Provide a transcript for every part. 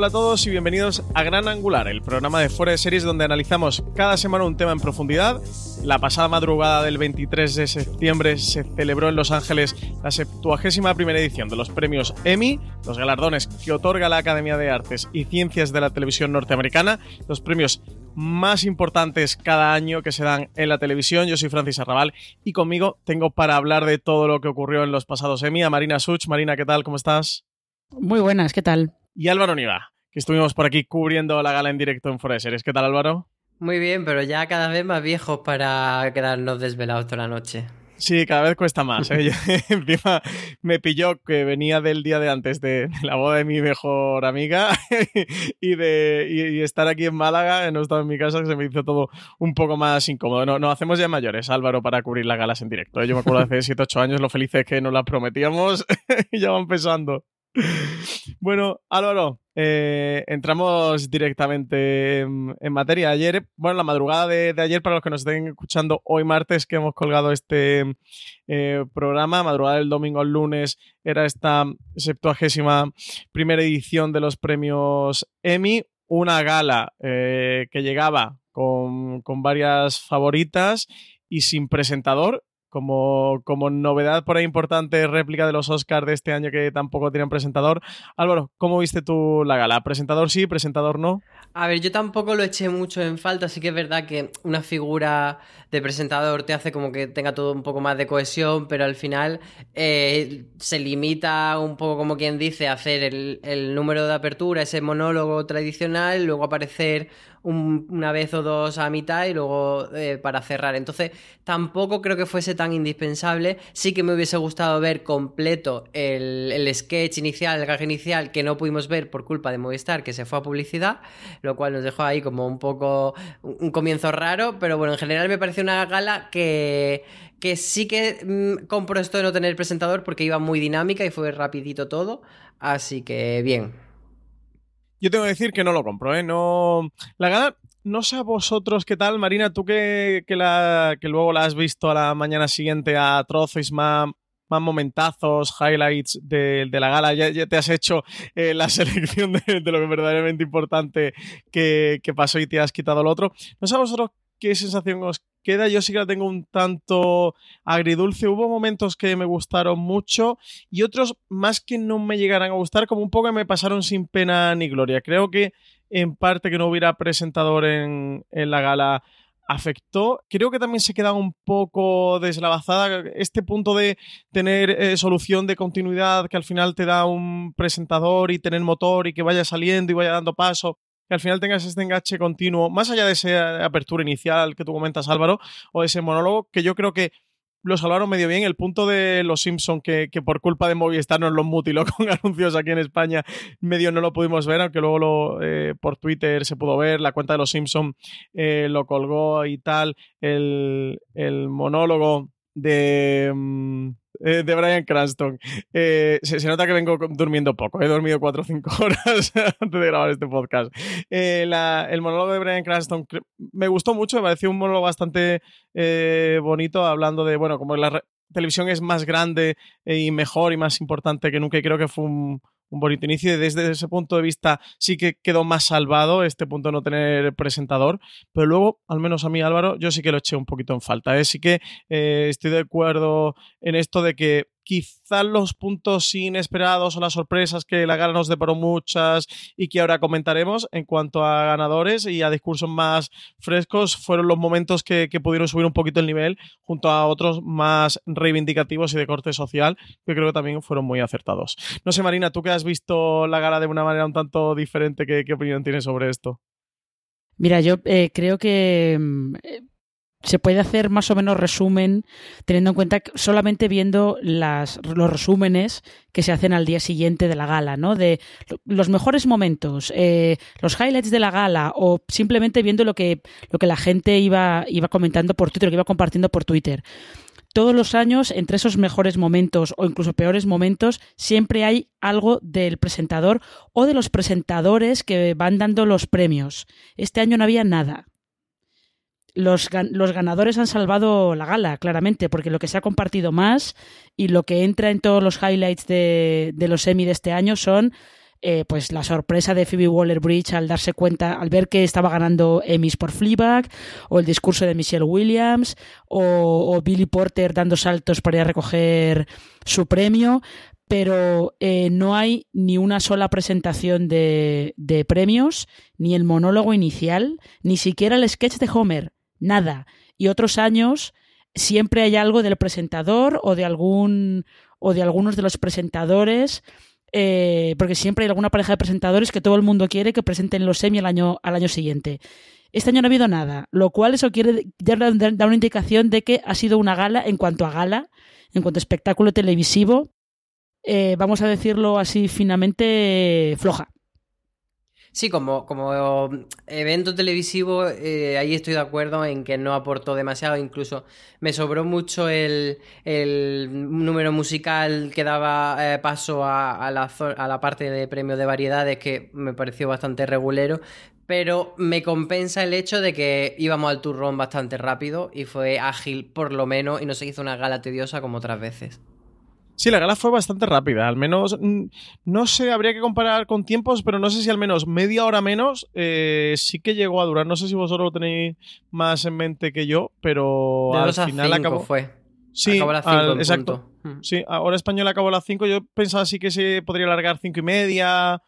Hola a todos y bienvenidos a Gran Angular, el programa de Fuera de Series donde analizamos cada semana un tema en profundidad. La pasada madrugada del 23 de septiembre se celebró en Los Ángeles la 71 primera edición de los premios Emmy, los galardones que otorga la Academia de Artes y Ciencias de la Televisión Norteamericana, los premios más importantes cada año que se dan en la televisión. Yo soy Francis Arrabal y conmigo tengo para hablar de todo lo que ocurrió en los pasados Emmy a Marina Such. Marina, ¿qué tal? ¿Cómo estás? Muy buenas, ¿qué tal? Y Álvaro Niva, que estuvimos por aquí cubriendo la gala en directo en Fuera Series. ¿Qué tal, Álvaro? Muy bien, pero ya cada vez más viejos para quedarnos desvelados toda la noche. Sí, cada vez cuesta más. ¿eh? Encima me pilló que venía del día de antes de, la boda de mi mejor amiga y de y, estar aquí en Málaga, no estaba en mi casa, que se me hizo todo un poco más incómodo. No, no hacemos ya mayores, Álvaro, para cubrir las galas en directo. ¿eh? Yo me acuerdo hace 7, 8 años lo felices que nos las prometíamos y ya van empezando. Bueno, Álvaro, eh, entramos directamente en, materia. Ayer, bueno, la madrugada de, ayer, para los que nos estén escuchando hoy martes, que hemos colgado este eh, programa, madrugada del domingo al lunes, era esta septuagésima primera edición de los premios Emmy, una gala eh, que llegaba con, con varias favoritas y sin presentador como, como novedad por ahí importante, réplica de los Oscars de este año que tampoco tienen presentador. Álvaro, ¿cómo viste tú la gala? ¿Presentador sí, presentador no? A ver, yo tampoco lo eché mucho en falta, sí que es verdad que una figura de presentador te hace como que tenga todo un poco más de cohesión, pero al final eh, se limita un poco como quien dice a hacer el, el número de apertura, ese monólogo tradicional, luego aparecer una vez o dos a mitad y luego eh, para cerrar. Entonces, tampoco creo que fuese tan indispensable. Sí que me hubiese gustado ver completo el, el sketch inicial, el gag inicial, que no pudimos ver por culpa de Movistar, que se fue a publicidad, lo cual nos dejó ahí como un poco un comienzo raro, pero bueno, en general me parece una gala que, que sí que mm, compro esto de no tener presentador porque iba muy dinámica y fue rapidito todo, así que bien. Yo tengo que decir que no lo compro, ¿eh? No. La gala, no sé a vosotros qué tal, Marina, tú que, que, la, que luego la has visto a la mañana siguiente a trozos más, más momentazos, highlights de, de la gala, ya, te has hecho eh, la selección de, lo verdaderamente importante que, que, pasó y te has quitado lo otro. No sé a vosotros qué sensación os queda. Yo sí que la tengo un tanto agridulce. Hubo momentos que me gustaron mucho y otros más que no me llegaran a gustar, como un poco me pasaron sin pena ni gloria. Creo que en parte que no hubiera presentador en, la gala afectó. Creo que también se queda un poco deslavazada este punto de tener eh, solución de continuidad que al final te da un presentador y tener motor y que vaya saliendo y vaya dando paso que al final tengas este enganche continuo, más allá de esa apertura inicial que tú comentas, Álvaro, o ese monólogo, que yo creo que lo salvaron medio bien. El punto de los Simpsons, que, por culpa de Movistar nos los mutiló con anuncios aquí en España, medio no lo pudimos ver, aunque luego eh, por Twitter se pudo ver. La cuenta de los Simpsons eh, lo colgó y tal. El, el monólogo de. Mm, eh, de Brian Cranston. Eh, se, nota que vengo durmiendo poco. He dormido 4 o 5 horas antes de grabar este podcast. Eh, el monólogo de Brian Cranston me gustó mucho. Me pareció un monólogo bastante bonito, hablando de, bueno, como la televisión es más grande y mejor y más importante que nunca. Y creo que fue un, un bonito inicio y desde ese punto de vista sí que quedó más salvado este punto de no tener presentador, pero luego, al menos a mí Álvaro, yo sí que lo eché un poquito en falta. ¿eh? Sí que eh, estoy de acuerdo en esto de que quizás los puntos inesperados o las sorpresas que la gala nos deparó muchas y que ahora comentaremos en cuanto a ganadores y a discursos más frescos fueron los momentos que, pudieron subir un poquito el nivel junto a otros más reivindicativos y de corte social que creo que también fueron muy acertados. No sé, Marina, tú que has visto la gala de una manera un tanto diferente, ¿qué, opinión tienes sobre esto? Mira, yo eh, creo que mm, se puede hacer más o menos resumen teniendo en cuenta que solamente viendo los resúmenes que se hacen al día siguiente de la gala, ¿no? De los mejores momentos, eh, los highlights de la gala o simplemente viendo lo que, lo que la gente iba, iba comentando por Twitter, lo que iba compartiendo por Twitter. Todos los años, entre esos mejores momentos o incluso peores momentos, siempre hay algo del presentador o de los presentadores que van dando los premios. Este año no había nada los, los, ganadores han salvado la gala, claramente, porque lo que se ha compartido más y lo que entra en todos los highlights de, de los Emmy de este año son eh, pues la sorpresa de Phoebe Waller-Bridge al darse cuenta, al ver que estaba ganando Emmys por Fleabag, o el discurso de Michelle Williams, o, Billy Porter dando saltos para ir a recoger su premio, pero eh, no hay ni una sola presentación de, de premios, ni el monólogo inicial, ni siquiera el sketch de Homer nada. Y otros años siempre hay algo del presentador o de algún o de algunos de los presentadores eh, porque siempre hay alguna pareja de presentadores que todo el mundo quiere que presenten los semi al año, al año siguiente. Este año no ha habido nada, lo cual eso quiere dar, una indicación de que ha sido una gala en cuanto a gala, en cuanto a espectáculo televisivo, eh, vamos a decirlo así finamente, floja. Sí, como, como evento televisivo, eh, ahí estoy de acuerdo en que no aportó demasiado. Incluso me sobró mucho el, número musical que daba eh, paso a, la, a la parte de premio de variedades, que me pareció bastante regulero. Pero me compensa el hecho de que íbamos al turrón bastante rápido y fue ágil, por lo menos, y no se hizo una gala tediosa como otras veces. Sí, la gala fue bastante rápida. Al menos, mm, no sé, habría que comparar con tiempos, pero no sé si al menos media hora menos eh, sí que llegó a durar. No sé si vosotros lo tenéis más en mente que yo, pero al final acabó. fue. Sí, acabó a las 5 exacto. Sí, ahora español acabó a las 5. Yo pensaba sí que se podría alargar cinco y media.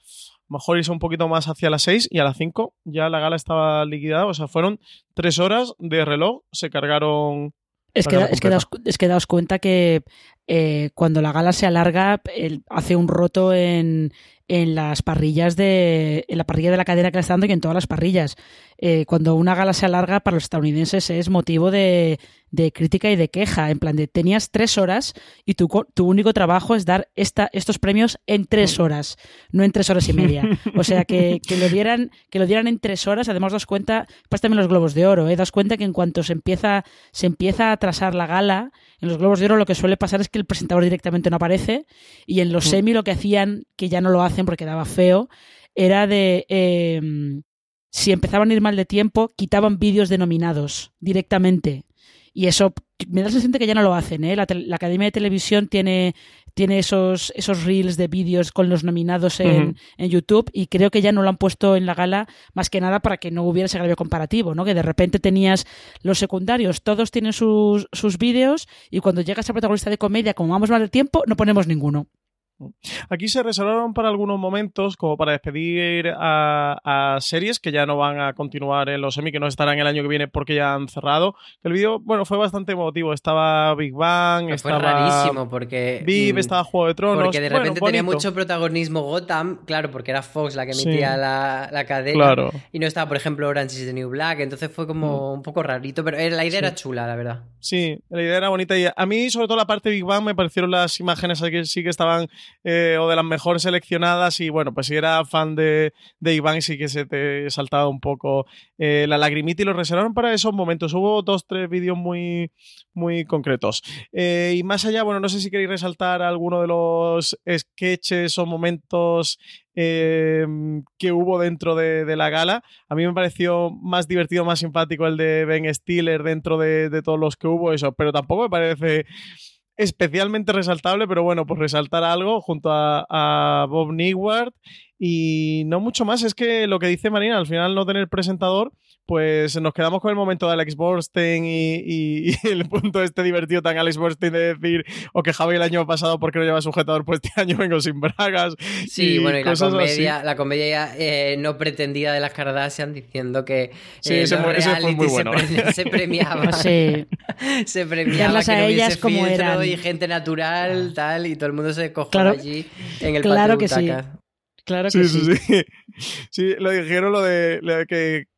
Mejor irse un poquito más hacia las 6 y a las 5 ya la gala estaba liquidada. O sea, fueron tres horas de reloj. Se cargaron es que, es, que daos, es que daos cuenta que eh, cuando la gala se alarga, hace un roto en, en las parrillas de en la parrilla de la cadena que está dando y en todas las parrillas. Eh, cuando una gala se alarga para los estadounidenses es motivo de, de, crítica y de queja. En plan de tenías tres horas y tu, tu único trabajo es dar esta, estos premios en tres horas, no en tres horas y media. O sea que, que lo dieran, que lo dieran en tres horas, además das cuenta, pues también los globos de oro, ¿eh? das cuenta que en cuanto se empieza, se empieza a atrasar la gala, en los globos de oro lo que suele pasar es que el presentador directamente no aparece y en los mm. semi lo que hacían, que ya no lo hacen porque daba feo, era de em, si empezaban a ir mal de tiempo, quitaban vídeos denominados directamente. Y eso me da la sensación de que ya no lo hacen. ¿eh? La, Academia de Televisión tiene, tiene esos, esos reels de vídeos con los nominados en, en, YouTube y creo que ya no lo han puesto en la gala más que nada para que no hubiera ese grave comparativo, ¿no? que de repente tenías los secundarios, todos tienen sus, sus vídeos y cuando llega esa protagonista de comedia, como vamos mal de tiempo, no ponemos ninguno. Aquí se reservaron para algunos momentos, como para despedir a, series que ya no van a continuar en los semi, que no estarán el año que viene porque ya han cerrado. El vídeo, bueno, fue bastante emotivo. Estaba Big Bang, estaba. Fue rarísimo porque. Viv, mm, estaba Juego de Tronos. Porque de repente tenía mucho protagonismo Gotham, claro, porque era Fox la que emitía la, la, cadena. Y no estaba, por ejemplo, Orange is the New Black. Entonces fue como mm. un poco rarito, pero la idea era chula, la verdad. Sí, la idea era bonita. Y a mí, sobre todo, la parte de Big Bang me parecieron las imágenes que sí que estaban eh, o de las mejor seleccionadas y bueno, pues si era fan de, de Iván sí que se te saltaba un poco eh, la lagrimita y lo reservaron para esos momentos. Hubo dos, tres vídeos muy, muy concretos. Eh, y más allá, bueno, no sé si queréis resaltar alguno de los sketches o momentos que hubo dentro de, de, la gala. A mí me pareció más divertido, más simpático el de Ben Stiller dentro de, de, todos los que hubo, eso, pero tampoco me parece especialmente resaltable, pero bueno, pues resaltar algo junto a, Bob Newhart y no mucho más. Es que lo que dice Marina, al final no tener presentador, pues nos quedamos con el momento de Alex Borstein y, el punto este divertido tan Alex Borstein de decir, o que Javi el año pasado porque no lleva sujetador, pues este año vengo sin bragas. Sí, bueno, y la comedia, la comedia eh, no pretendida de las Kardashian diciendo que sí, ese, fue muy bueno. se, premiaba. sí. se premiaba que a ellas como eran. y gente natural, tal, y todo el mundo se cogió allí en el Claro que sí. Claro que sí. Sí, sí. sí lo dijeron lo de,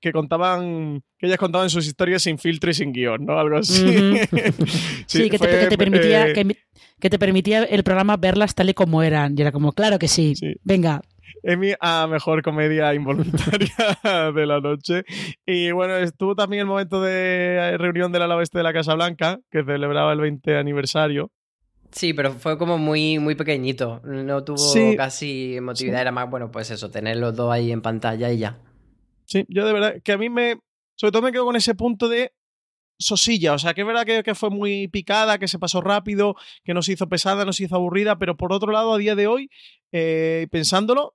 que, contaban, que ellas contaban sus historias sin filtro y sin guion, ¿no? Algo así. sí, que, te, permitía, eh, que, te permitía el programa verlas tal y como eran. Y era como, claro que sí. Venga, Emi a mejor comedia involuntaria de la noche. Y bueno, estuvo también el momento de reunión del ala oeste de la Casa Blanca, que celebraba el 20 aniversario. Sí, pero fue como muy, muy pequeñito. No tuvo casi emotividad. Era más, bueno, pues eso, tener los dos ahí en pantalla y ya. Sí, yo de verdad que a mí me. Sobre todo me quedo con ese punto de sosilla. O sea, que es verdad que, fue muy picada, que se pasó rápido, que no se hizo pesada, no se hizo aburrida, pero por otro lado, a día de hoy, eh, pensándolo,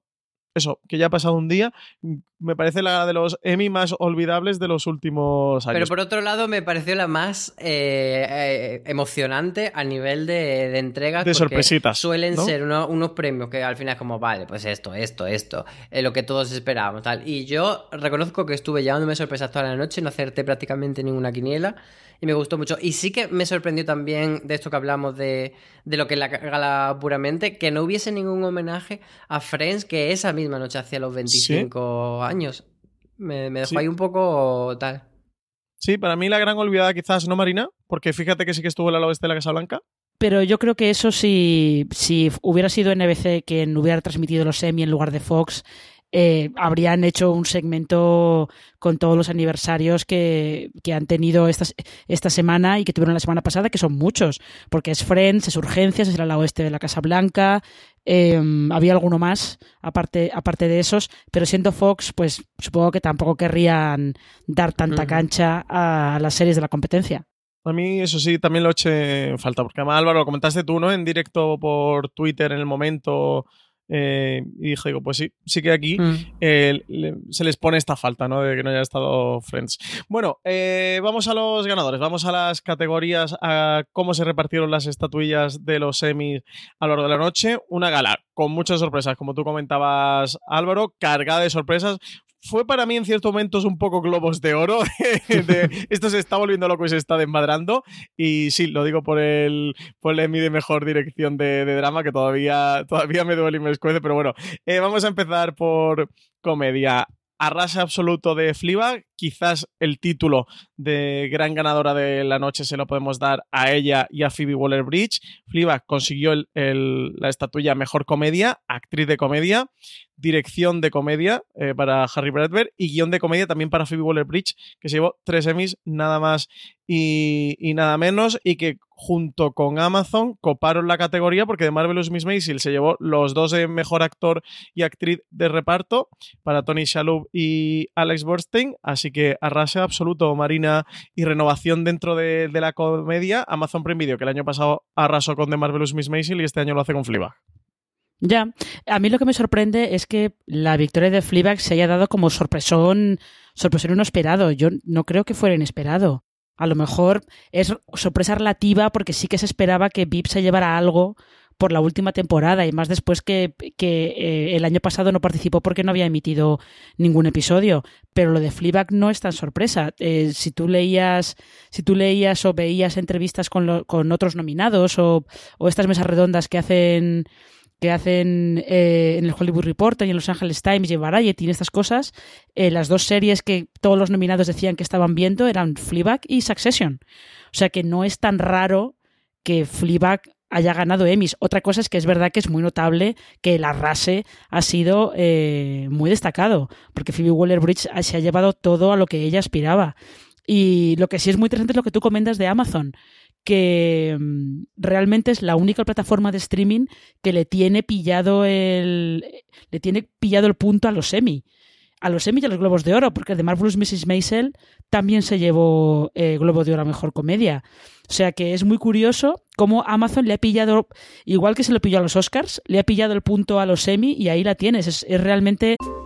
eso, que ya ha pasado un día, mm, me parece la de los Emmy más olvidables de los últimos años. Pero por otro lado, me pareció la más eh, eh, emocionante a nivel de, de entregas. De sorpresitas. Suelen ser unos premios que al final es como, vale, pues esto, esto, esto, lo que todos esperábamos, tal. Y yo reconozco que estuve llevándome sorpresas toda la noche, no acerté prácticamente ninguna quiniela y me gustó mucho. Y sí que me sorprendió también de esto que hablamos de, de lo que es la gala puramente, que no hubiese ningún homenaje a Friends que esa misma noche hacía los 25 años. Me, dejó ahí un poco tal. Sí, para mí la gran olvidada quizás no Marina, porque fíjate que sí que estuvo en la oeste de la Casa Blanca. Pero yo creo que eso si, si hubiera sido NBC quien hubiera transmitido los semi en lugar de Fox, eh, habrían hecho un segmento con todos los aniversarios que, han tenido esta, esta semana y que tuvieron la semana pasada, que son muchos, porque es Friends, es Urgencias, es el ala oeste de la Casa Blanca, em, había alguno más aparte, aparte de esos, pero siendo Fox, pues supongo que tampoco querrían dar tanta cancha a las series de la competencia. A mí eso sí, también lo eché en falta, porque además Álvaro, lo comentaste tú, ¿no? En directo por Twitter en el momento eh, y dije, digo, pues sí, sí que aquí mm. eh, se les pone esta falta, ¿no? De que no haya estado Friends. Bueno, eh, vamos a los ganadores, vamos a las categorías, a cómo se repartieron las estatuillas de los semis a lo largo de la noche. Una gala con muchas sorpresas, como tú comentabas, Álvaro, cargada de sorpresas fue para mí en ciertos momentos un poco globos de oro. esto se está volviendo loco y se está desmadrando. Y sí, lo digo por el, por el Emmy de mejor dirección de, drama, que todavía, todavía me duele y me escuece. Pero bueno, eh, vamos a empezar por comedia arrasa absoluto de Fleabag. Quizás el título de gran ganadora de la noche se lo podemos dar a ella y a Phoebe Waller-Bridge. Fleabag consiguió la estatuilla Mejor Comedia, actriz de comedia, dirección de comedia eh, para Harry Bradbury y guion de comedia también para Phoebe Waller-Bridge, que se llevó tres Emmys, nada más y, nada menos, y que junto con Amazon coparon la categoría porque de Marvelous Miss Maisel se llevó los dos de mejor actor y actriz de reparto para Tony Shalhoub y Alex Borstein, así que arrase absoluto Marina y renovación dentro de, la comedia Amazon Prime Video que el año pasado arrasó con The Marvelous Miss Maisel y este año lo hace con Fleabag. Ya, a mí lo que me sorprende es que la victoria de Fleabag se haya dado como sorpresón, sorpresón inesperado. Yo no creo que fuera inesperado. A lo mejor es sorpresa relativa porque sí que se esperaba que VIP se llevara algo por la última temporada y más después que, eh, el año pasado no participó porque no había emitido ningún episodio. Pero lo de Fleabag no es tan sorpresa. Eh, si tú leías, si tú leías o veías entrevistas con, con otros nominados o, o estas mesas redondas que hacen que hacen eh, en el Hollywood Reporter y en Los Angeles Times y en Variety y estas cosas, eh, las dos series que todos los nominados decían que estaban viendo eran Fleabag y Succession. O sea que no es tan raro que Fleabag haya ganado Emmys. Otra cosa es que es verdad que es muy notable que el arrase ha sido eh, muy destacado, porque Phoebe Waller-Bridge se ha llevado todo a lo que ella aspiraba. Y lo que sí es muy interesante es lo que tú comentas de Amazon, que mm, realmente es la única plataforma de streaming que le tiene pillado el le tiene pillado el punto a los semi. a los Emmy y a los Globos de Oro, porque el de Marvelous Mrs. Maisel también se llevó eh, Globo de Oro a Mejor Comedia. O sea que es muy curioso cómo Amazon le ha pillado, igual que se lo pilló a los Oscars, le ha pillado el punto a los Emmy y ahí la tienes. Es, es realmente...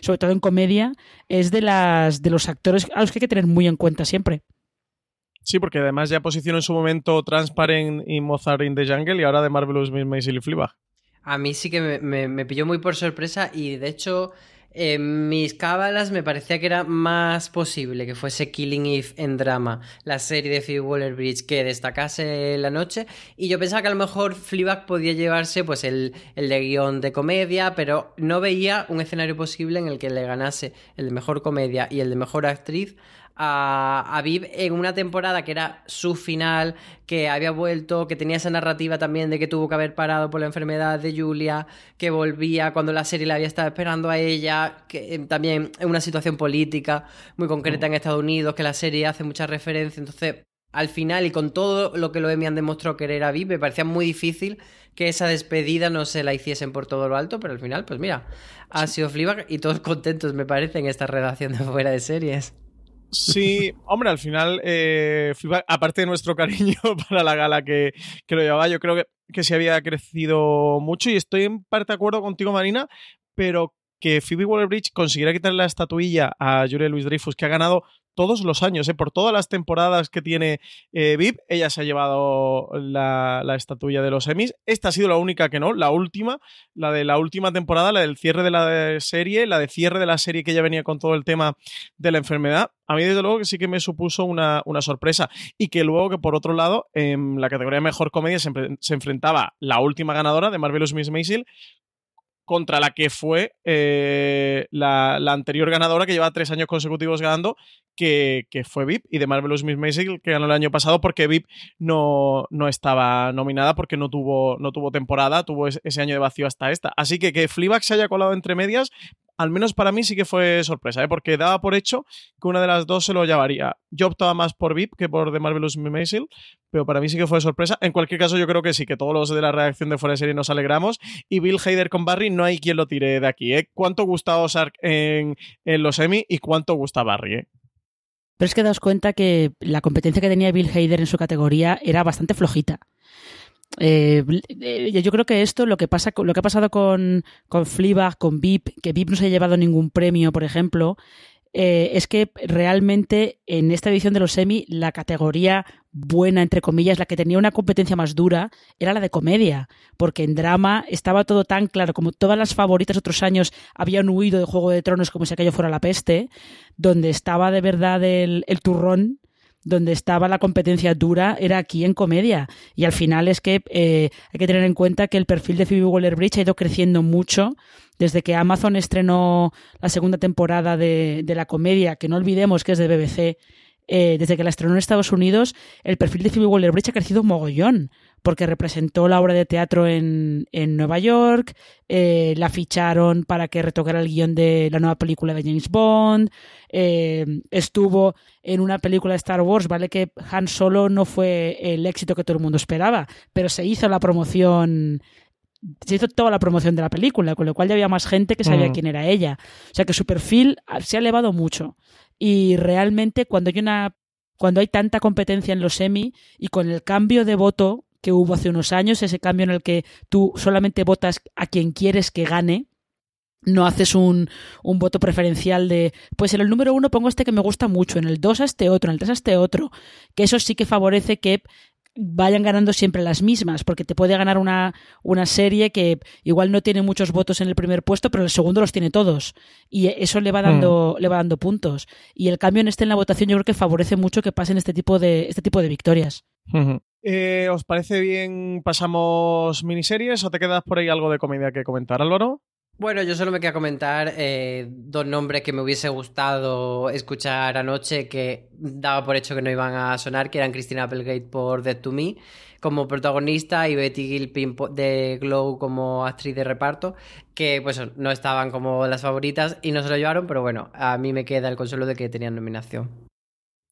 sobre todo en comedia, es de las de los actores a los que hay que tener muy en cuenta siempre. Sí, porque además ya posicionó en su momento Transparent y Mozart in the Jungle y ahora de Marvelous Miss Maisel y Fleabag. A mí sí que me, me, me, pilló muy por sorpresa y de hecho en mis cábalas me parecía que era más posible que fuese Killing Eve en drama, la serie de Phoebe Waller-Bridge que destacase la noche y yo pensaba que a lo mejor Fleabag podía llevarse pues el, el de guion de comedia, pero no veía un escenario posible en el que le ganase el de mejor comedia y el de mejor actriz a, a Viv en una temporada que era su final, que había vuelto, que tenía esa narrativa también de que tuvo que haber parado por la enfermedad de Julia, que volvía cuando la serie la había estado esperando a ella, que eh, también en una situación política muy concreta en Estados Unidos, que la serie hace mucha referencia, entonces al final y con todo lo que los Emmy han demostrado querer a Viv, me parecía muy difícil que esa despedida no se la hiciesen por todo lo alto, pero al final, pues mira, ha sido Fleabag y todos contentos, me parece, en esta redacción de fuera de series. Sí, hombre, al final, eh, aparte de nuestro cariño para la gala que, que lo llevaba, yo creo que, que se había crecido mucho y estoy en parte de acuerdo contigo, Marina, pero que Phoebe Waller-Bridge consiguiera quitarle la estatuilla a Julia Louis-Dreyfus, que ha ganado todos los años, ¿eh? por todas las temporadas que tiene eh, VIP, ella se ha llevado la, la, estatuilla de los Emmys. Esta ha sido la única que no, la última, la de la última temporada, la del cierre de la serie, la de cierre de la serie que ella venía con todo el tema de la enfermedad. A mí, desde luego, que sí que me supuso una, una sorpresa. Y que luego, que por otro lado, en la categoría mejor comedia se, se enfrentaba la última ganadora de Marvelous Miss Maisel contra la que fue eh, la, la, anterior ganadora que lleva tres años consecutivos ganando, que, que fue VIP, y de Marvelous Miss Maisel, que ganó el año pasado porque VIP no, no estaba nominada porque no tuvo, no tuvo temporada, tuvo ese año de vacío hasta esta. Así que que Fleabag se haya colado entre medias, al menos para mí sí que fue sorpresa, ¿eh? porque daba por hecho que una de las dos se lo llevaría. Yo optaba más por VIP que por The Marvelous Maisel, pero para mí sí que fue sorpresa. En cualquier caso, yo creo que sí, que todos los de la reacción de fuera de serie nos alegramos. Y Bill Hader con Barry, no hay quien lo tire de aquí. ¿eh? ¿Cuánto gusta Ozark en, en los Emmy y cuánto gusta Barry? ¿eh? Pero es que daos cuenta que la competencia que tenía Bill Hader en su categoría era bastante flojita. Eh, yo creo que esto, lo que pasa, lo que ha pasado con, con con VIP, que VIP no se ha llevado ningún premio, por ejemplo, eh, es que realmente en esta edición de los semi la categoría buena, entre comillas, la que tenía una competencia más dura, era la de comedia, porque en drama estaba todo tan claro, como todas las favoritas otros años habían huido de Juego de Tronos como si aquello fuera la peste, donde estaba de verdad el, el turrón donde estaba la competencia dura era aquí en comedia. Y al final es que eh, hay que tener en cuenta que el perfil de Phoebe Waller-Bridge ha ido creciendo mucho desde que Amazon estrenó la segunda temporada de, de la comedia, que no olvidemos que es de BBC. Eh, desde que la estrenó en Estados Unidos, el perfil de Phoebe Waller-Bridge ha crecido mogollón porque representó la obra de teatro en, en Nueva York, eh, la ficharon para que retocara el guion de la nueva película de James Bond, eh, estuvo en una película de Star Wars, vale que Han Solo no fue el éxito que todo el mundo esperaba, pero se hizo la promoción se hizo toda la promoción de la película, con lo cual ya había más gente que sabía mm. quién era ella. O sea que su perfil se ha elevado mucho. Y realmente cuando hay una cuando hay tanta competencia en los semi y con el cambio de voto que hubo hace unos años, ese cambio en el que tú solamente votas a quien quieres que gane, no haces un, un, voto preferencial de, pues en el número uno pongo este que me gusta mucho, en el dos a este otro, en el tres a este otro, que eso sí que favorece que vayan ganando siempre las mismas, porque te puede ganar una, una serie que igual no tiene muchos votos en el primer puesto, pero en el segundo los tiene todos. Y eso le va dando, mm. le va dando puntos. Y el cambio en este en la votación yo creo que favorece mucho que pasen este tipo de, este tipo de victorias. Eh, ¿Os parece bien pasamos miniseries o te quedas por ahí algo de comedia que comentar, Álvaro? Bueno, yo solo me quería comentar eh, dos nombres que me hubiese gustado escuchar anoche que daba por hecho que no iban a sonar, que eran Christina Applegate por Dead to Me como protagonista y Betty Gilpin de Glow como actriz de reparto, que pues no estaban como las favoritas y no se lo llevaron, pero bueno, a mí me queda el consuelo de que tenían nominación.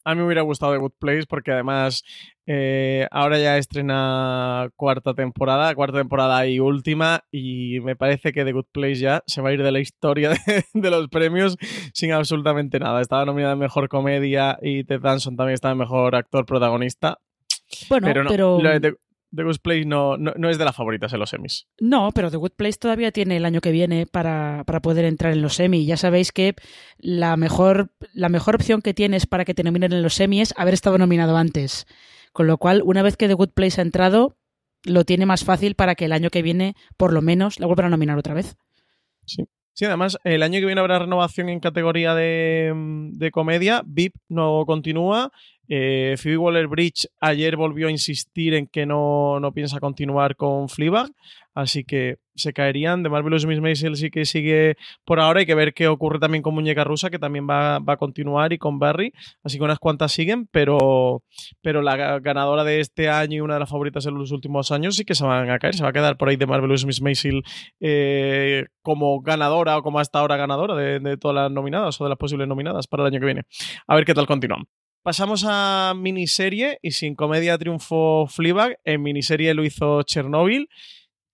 A mí me hubiera gustado The Good Place porque además eh, ahora ya estrena cuarta temporada, cuarta temporada y última, y me parece que The Good Place ya se va a ir de la historia de, los premios sin absolutamente nada. Estaba nominada en Mejor Comedia y Ted Danson también estaba en Mejor Actor Protagonista. Bueno, pero... The Good Place no, no, es de las favoritas en los semis. No, pero The Good Place todavía tiene el año que viene para, para poder entrar en los semis. Ya sabéis que la mejor, la mejor opción que tienes para que te nominen en los semis es haber estado nominado antes. Con lo cual, una vez que The Good Place ha entrado, lo tiene más fácil para que el año que viene, por lo menos, la vuelvan a nominar otra vez. Sí. Sí, además, el año que viene habrá renovación en categoría de, de comedia. VIP no continúa eh, Phoebe Waller-Bridge ayer volvió a insistir en que no, no, piensa continuar con Fleabag, así que se caerían. De Marvelous Miss Maisel sí que sigue por ahora. Hay que ver qué ocurre también con Muñeca Rusa, que también va, a continuar, y con Barry. Así que unas cuantas siguen, pero, pero la ganadora de este año y una de las favoritas en los últimos años sí que se van a caer. Se va a quedar por ahí de Marvelous Miss Maisel eh, como ganadora o como hasta ahora ganadora de, de todas las nominadas o de las posibles nominadas para el año que viene. A ver qué tal continúan. Pasamos a miniserie y sin comedia triunfó Fleabag. En miniserie lo hizo Chernobyl.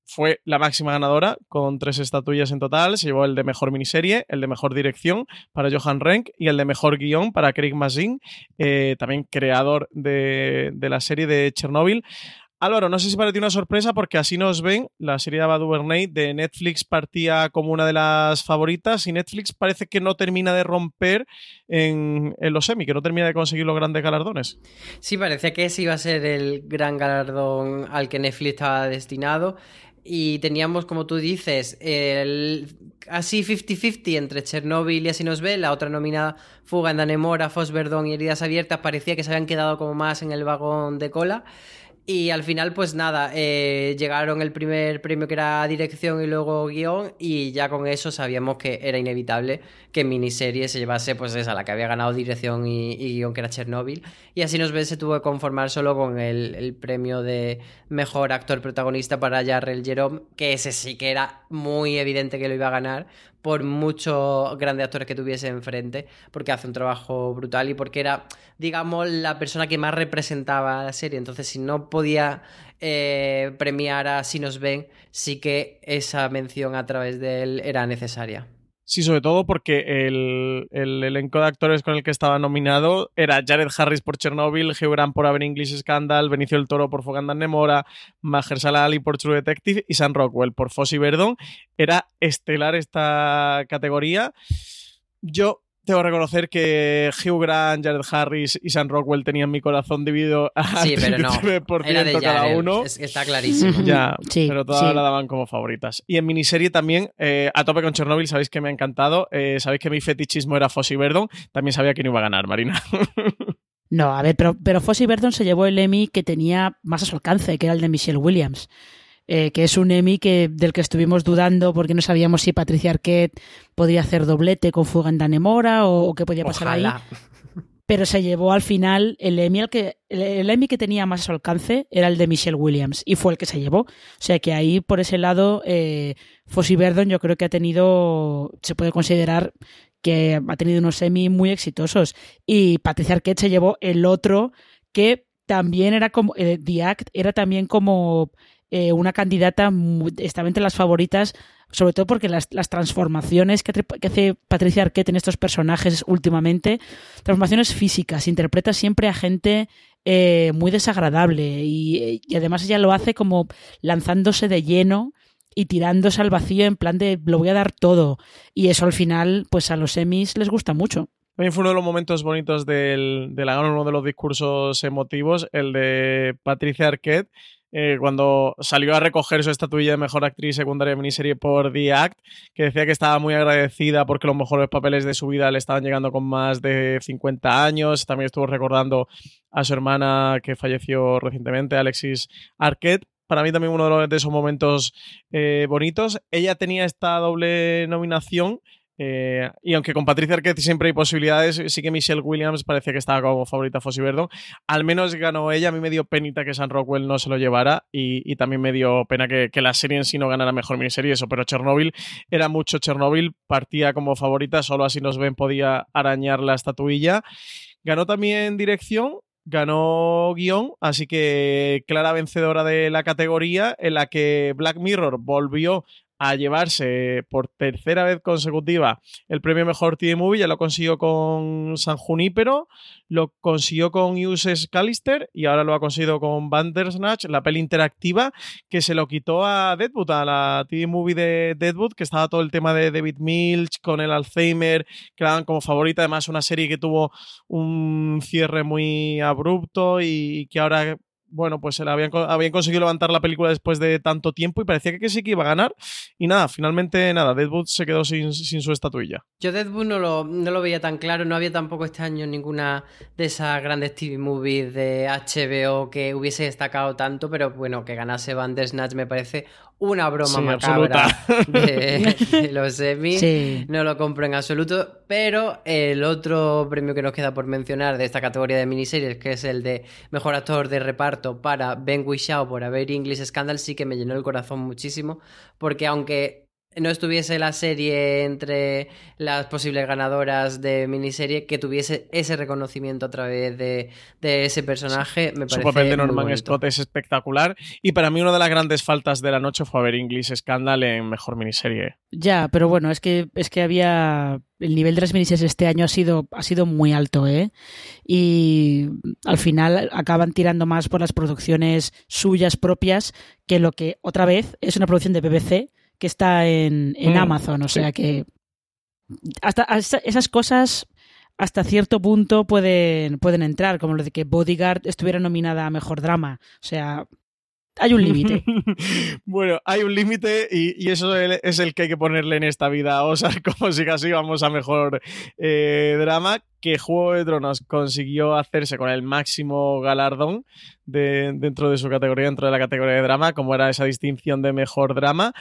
Fue la máxima ganadora con tres estatuillas en total. Se llevó el de mejor miniserie, el de mejor dirección para Johan Renck y el de mejor guion para Craig Mazin, eh, también creador de, de la serie de Chernobyl. Álvaro, no sé si para una sorpresa porque así nos ven. La serie de Ava DuVernay de Netflix partía como una de las favoritas y Netflix parece que no termina de romper en, los semi, que no termina de conseguir los grandes galardones. Sí, parecía que ese iba a ser el gran galardón al que Netflix estaba destinado. Y teníamos, como tú dices, el así 50-50 entre Chernobyl y así nos ve. La otra nominada, Fuga en Danemora, Fosverdon y Heridas Abiertas, parecía que se habían quedado como más en el vagón de cola. Y al final, pues nada, eh, llegaron el primer premio que era dirección y luego guion, y ya con eso sabíamos que era inevitable que miniserie se llevase, pues esa, la que había ganado dirección y, guion, que era Chernobyl. Y así nos ve, se tuvo que conformar solo con el, premio de mejor actor protagonista para Jarrell Jerome, que ese sí que era muy evidente que lo iba a ganar, por muchos grandes actores que tuviese enfrente, porque hace un trabajo brutal y porque era, digamos, la persona que más representaba la serie. Entonces, si no podía eh, premiar a Si nos ven, sí que esa mención a través de él era necesaria. Sí, sobre todo porque el, elenco de actores con el que estaba nominado era Jared Harris por Chernobyl, Hugh Grant por Aver English Scandal, Benicio del Toro por Foganda Nemora, Mahershala Ali por True Detective y Sam Rockwell por Fossey Verdon. Era estelar esta categoría. Yo tengo que reconocer que Hugh Grant, Jared Harris y Sam Rockwell tenían mi corazón dividido a sí, pero no. Era de cada uno. está clarísimo. ya, pero todas la daban como favoritas. Y en miniserie también, eh, a tope con Chernobyl, sabéis que me ha encantado. Eh, sabéis que mi fetichismo era Fossey Verdon. También sabía que no iba a ganar, Marina. no, a ver, pero, pero Fossey Verdon se llevó el Emmy que tenía más a su alcance, que era el de Michelle Williams. Eh, que es un Emmy que, del que estuvimos dudando porque no sabíamos si Patricia Arquette podía hacer doblete con Fuga en Danemora o, qué podía pasar ahí. Pero se llevó al final el Emmy, el, que, el, Emmy que tenía más a su alcance era el de Michelle Williams y fue el que se llevó. O sea que ahí, por ese lado, eh, Fossey Verdon yo creo que ha tenido, se puede considerar que ha tenido unos Emmy muy exitosos. Y Patricia Arquette se llevó el otro que también era como, eh, The Act era también como eh, una candidata, estaba entre las favoritas, sobre todo porque las, transformaciones que, hace Patricia Arquette en estos personajes últimamente, transformaciones físicas, interpreta siempre a gente eh, muy desagradable y, además ella lo hace como lanzándose de lleno y tirándose al vacío en plan de lo voy a dar todo. Y eso al final, pues a los semis les gusta mucho. También fue uno de los momentos bonitos del, de la uno de los discursos emotivos, el de Patricia Arquette, eh, cuando salió a recoger su estatuilla de mejor actriz secundaria de miniserie por The Act, que decía que estaba muy agradecida porque los mejores papeles de su vida le estaban llegando con más de 50 años. También estuvo recordando a su hermana que falleció recientemente, Alexis Arquette. Para mí también uno de esos momentos eh, bonitos. Ella tenía esta doble nominación eh, y aunque con Patricia Arquette siempre hay posibilidades, sí que Michelle Williams parecía que estaba como favorita Fossi Verdon. Al menos ganó ella. A mí me dio penita que San Rockwell no se lo llevara y, también me dio pena que, la serie en sí no ganara mejor miniserie. Eso, pero Chernobyl era mucho Chernobyl. Partía como favorita. Solo así nos ven podía arañar la estatuilla. Ganó también dirección, ganó guion, así que clara vencedora de la categoría en la que Black Mirror volvió a llevarse por tercera vez consecutiva el premio Mejor TV Movie. Ya lo consiguió con San Junípero, lo consiguió con Uses Callister y ahora lo ha conseguido con Bandersnatch, la peli interactiva que se lo quitó a Deadwood, a la TV Movie de Deadwood, que estaba todo el tema de David Milch con el Alzheimer, que la dan como favorita. Además, una serie que tuvo un cierre muy abrupto y que ahora bueno, pues habían, habían conseguido levantar la película después de tanto tiempo y parecía que sí que iba a ganar. Y nada, finalmente nada, Deadwood se quedó sin, su estatuilla. Yo Deadwood no lo, no lo veía tan claro, no había tampoco este año ninguna de esas grandes TV movies de HBO que hubiese destacado tanto, pero bueno, que ganase Bandersnatch me parece una broma macabra de, los semi. No lo compro en absoluto. Pero el otro premio que nos queda por mencionar de esta categoría de miniseries, que es el de mejor actor de reparto para Ben Whishaw por haber English Scandal, sí que me llenó el corazón muchísimo. Porque aunque no estuviese la serie entre las posibles ganadoras de miniserie, que tuviese ese reconocimiento a través de, ese personaje, me parece. Su papel de Norman Scott es espectacular. Y para mí, una de las grandes faltas de la noche fue ver English Scandal en mejor miniserie. Ya, pero bueno, es que, es que había. El nivel de las miniseries este año ha sido, ha sido muy alto, ¿eh? Y al final acaban tirando más por las producciones suyas propias que lo que otra vez es una producción de BBC que está en, en mm, Amazon. O sea que hasta, esas cosas hasta cierto punto pueden, pueden entrar, como lo de que Bodyguard estuviera nominada a Mejor Drama. O sea, hay un límite. bueno, hay un límite y, eso es el que hay que ponerle en esta vida. O sea, como si casi vamos a mejor eh, drama, que Juego de Tronos consiguió hacerse con el máximo galardón de, dentro de su categoría, dentro de la categoría de drama, como era esa distinción de mejor drama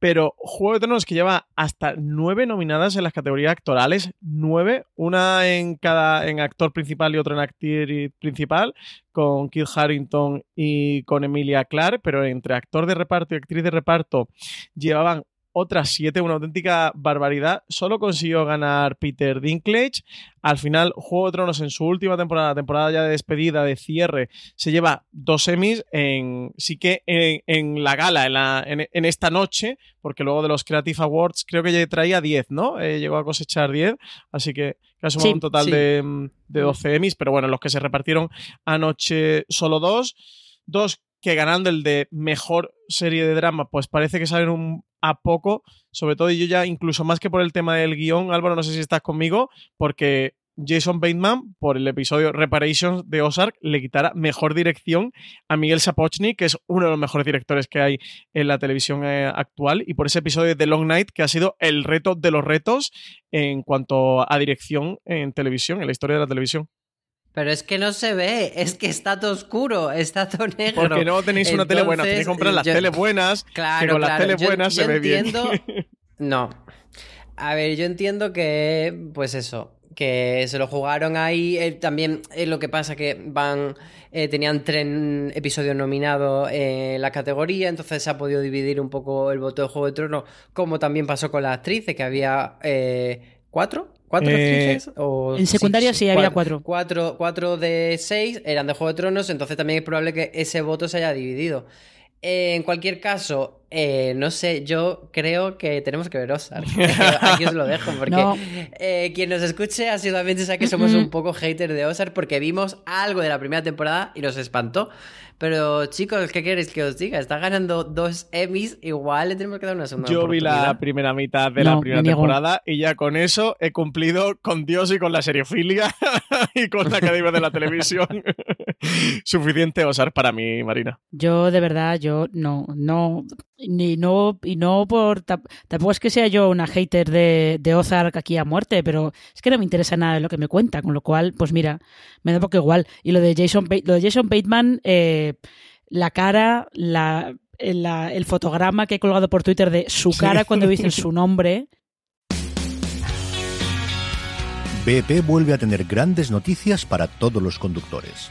pero Juego de Tronos que lleva hasta nueve nominadas en las categorías actorales, nueve, una en cada en actor principal y otra en actriz principal, con Kit Harrington y con Emilia Clarke, pero entre actor de reparto y actriz de reparto llevaban otras siete, una auténtica barbaridad. Solo consiguió ganar Peter Dinklage. Al final, Juego de Tronos en su última temporada, temporada ya de despedida, de cierre, se lleva dos semis. En, sí que en, la gala, en, la, en, esta noche, porque luego de los Creative Awards creo que ya traía 10, ¿no? Eh, llegó a cosechar 10, así que casi un total de, de 12 Emmys, pero bueno, los que se repartieron anoche solo dos. Dos que ganando el de mejor serie de drama, pues parece que salen un, a poco, sobre todo yo ya incluso más que por el tema del guion, Álvaro, no sé si estás conmigo, porque Jason Bateman, por el episodio Reparations de Ozark, le quitará mejor dirección a Miguel Sapochnik, que es uno de los mejores directores que hay en la televisión eh, actual, y por ese episodio de The Long Night, que ha sido el reto de los retos en cuanto a dirección en televisión, en la historia de la televisión. Pero es que no se ve, es que está todo oscuro, está todo negro. Porque no tenéis una tele buena, tenéis que comprar las teles buenas, claro, que con las teles buenas se ve entiendo... bien. No. A ver, yo entiendo que, pues eso, que se lo jugaron ahí. Eh, también es lo que pasa que van. Eh, tenían tres episodios nominados en la categoría, entonces se ha podido dividir un poco el voto de Juego de Tronos, como también pasó con las actrices, que había eh, cuatro ¿Cuatro eh, actrices? en secundaria sí, había cuatro. cuatro. Cuatro de seis eran de Juego de Tronos, entonces también es probable que ese voto se haya dividido. en cualquier caso, eh, no sé, yo creo que tenemos que ver Ozark. Aquí os lo dejo, porque No. eh, quien nos escuche asiduamente sabe que somos un poco hater de Ozark porque vimos algo de la primera temporada y nos espantó. Pero chicos, ¿qué queréis que os diga? Está ganando dos Emmys, igual le tenemos que dar una segunda Yo vi la primera mitad de No, la primera temporada y ya con eso he cumplido con Dios y con la seriofilia y con la academia de la televisión. Suficiente osar para mí, Marina. Yo de verdad, yo no, no, ni no, y no por, tampoco es que sea yo una hater de, de Ozark aquí a muerte, pero es que no me interesa nada de lo que me cuenta, con lo cual, pues mira, me da un poco igual. Y lo de Jason, lo de Jason Bateman, eh, la cara, la, el, la- el fotograma que he colgado por Twitter de su cara cuando dicen su nombre, BP vuelve a tener grandes noticias para todos los conductores.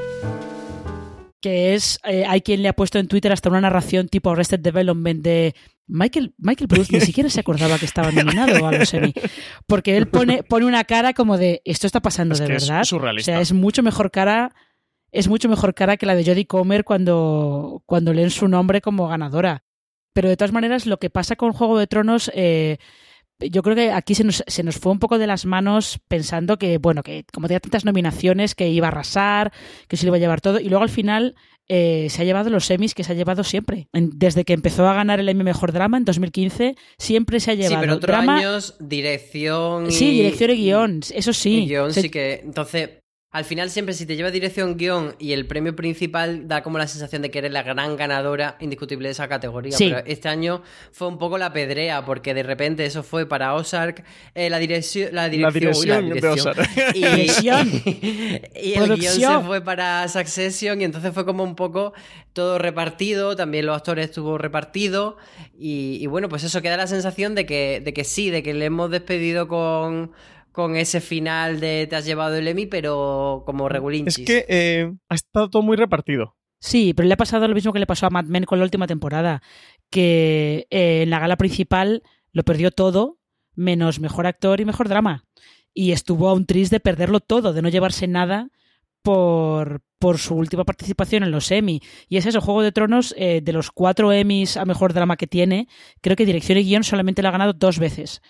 Que es, eh, hay quien le ha puesto en Twitter hasta una narración tipo Arrested Development de Michael, Michael Bruce ni siquiera se acordaba que estaba nominado a los Emmy. Porque él pone, pone una cara como de esto está pasando Es de que es verdad. surrealista. O sea, es mucho mejor cara. Es mucho mejor cara que la de Jodie Comer cuando, cuando leen su nombre como ganadora. Pero de todas maneras, lo que pasa con Juego de Tronos, eh, yo creo que aquí se nos, se nos fue un poco de las manos pensando que, bueno, que como tenía tantas nominaciones, que iba a arrasar, que se lo iba a llevar todo, y luego al final eh, se ha llevado los semis que se ha llevado siempre. En- Desde que empezó a ganar el Emmy Mejor Drama en 2015, siempre se ha Sí, llevado pero otros drama. años, dirección y... Sí, dirección y guion, eso sí. Y guion Se- sí que... Entonces, al final siempre si te lleva dirección, guion y el premio principal da como la sensación de que eres la gran ganadora indiscutible de esa categoría. Sí. Pero este año fue un poco la pedrea porque de repente eso fue para Ozark, eh, la dirección... La dirección, uy, la dirección de. Ozark. Y, Dirección. y el guion se fue para Succession y entonces fue como un poco todo repartido, también los actores estuvo repartido y, y bueno, pues eso queda la sensación de que, de que sí, de que le hemos despedido con, con ese final de te has llevado el Emmy, pero como regulinchis. Es que eh, ha estado todo muy repartido. Sí, pero le ha pasado lo mismo que le pasó a Mad Men con la última temporada, que eh, en la gala principal lo perdió todo, menos mejor actor y mejor drama. Y estuvo a un tris de perderlo todo, de no llevarse nada por, por su última participación en los Emmy. Y es eso, Juego de Tronos, eh, de los cuatro Emmys a mejor drama que tiene, creo que dirección y guion solamente lo ha ganado dos veces.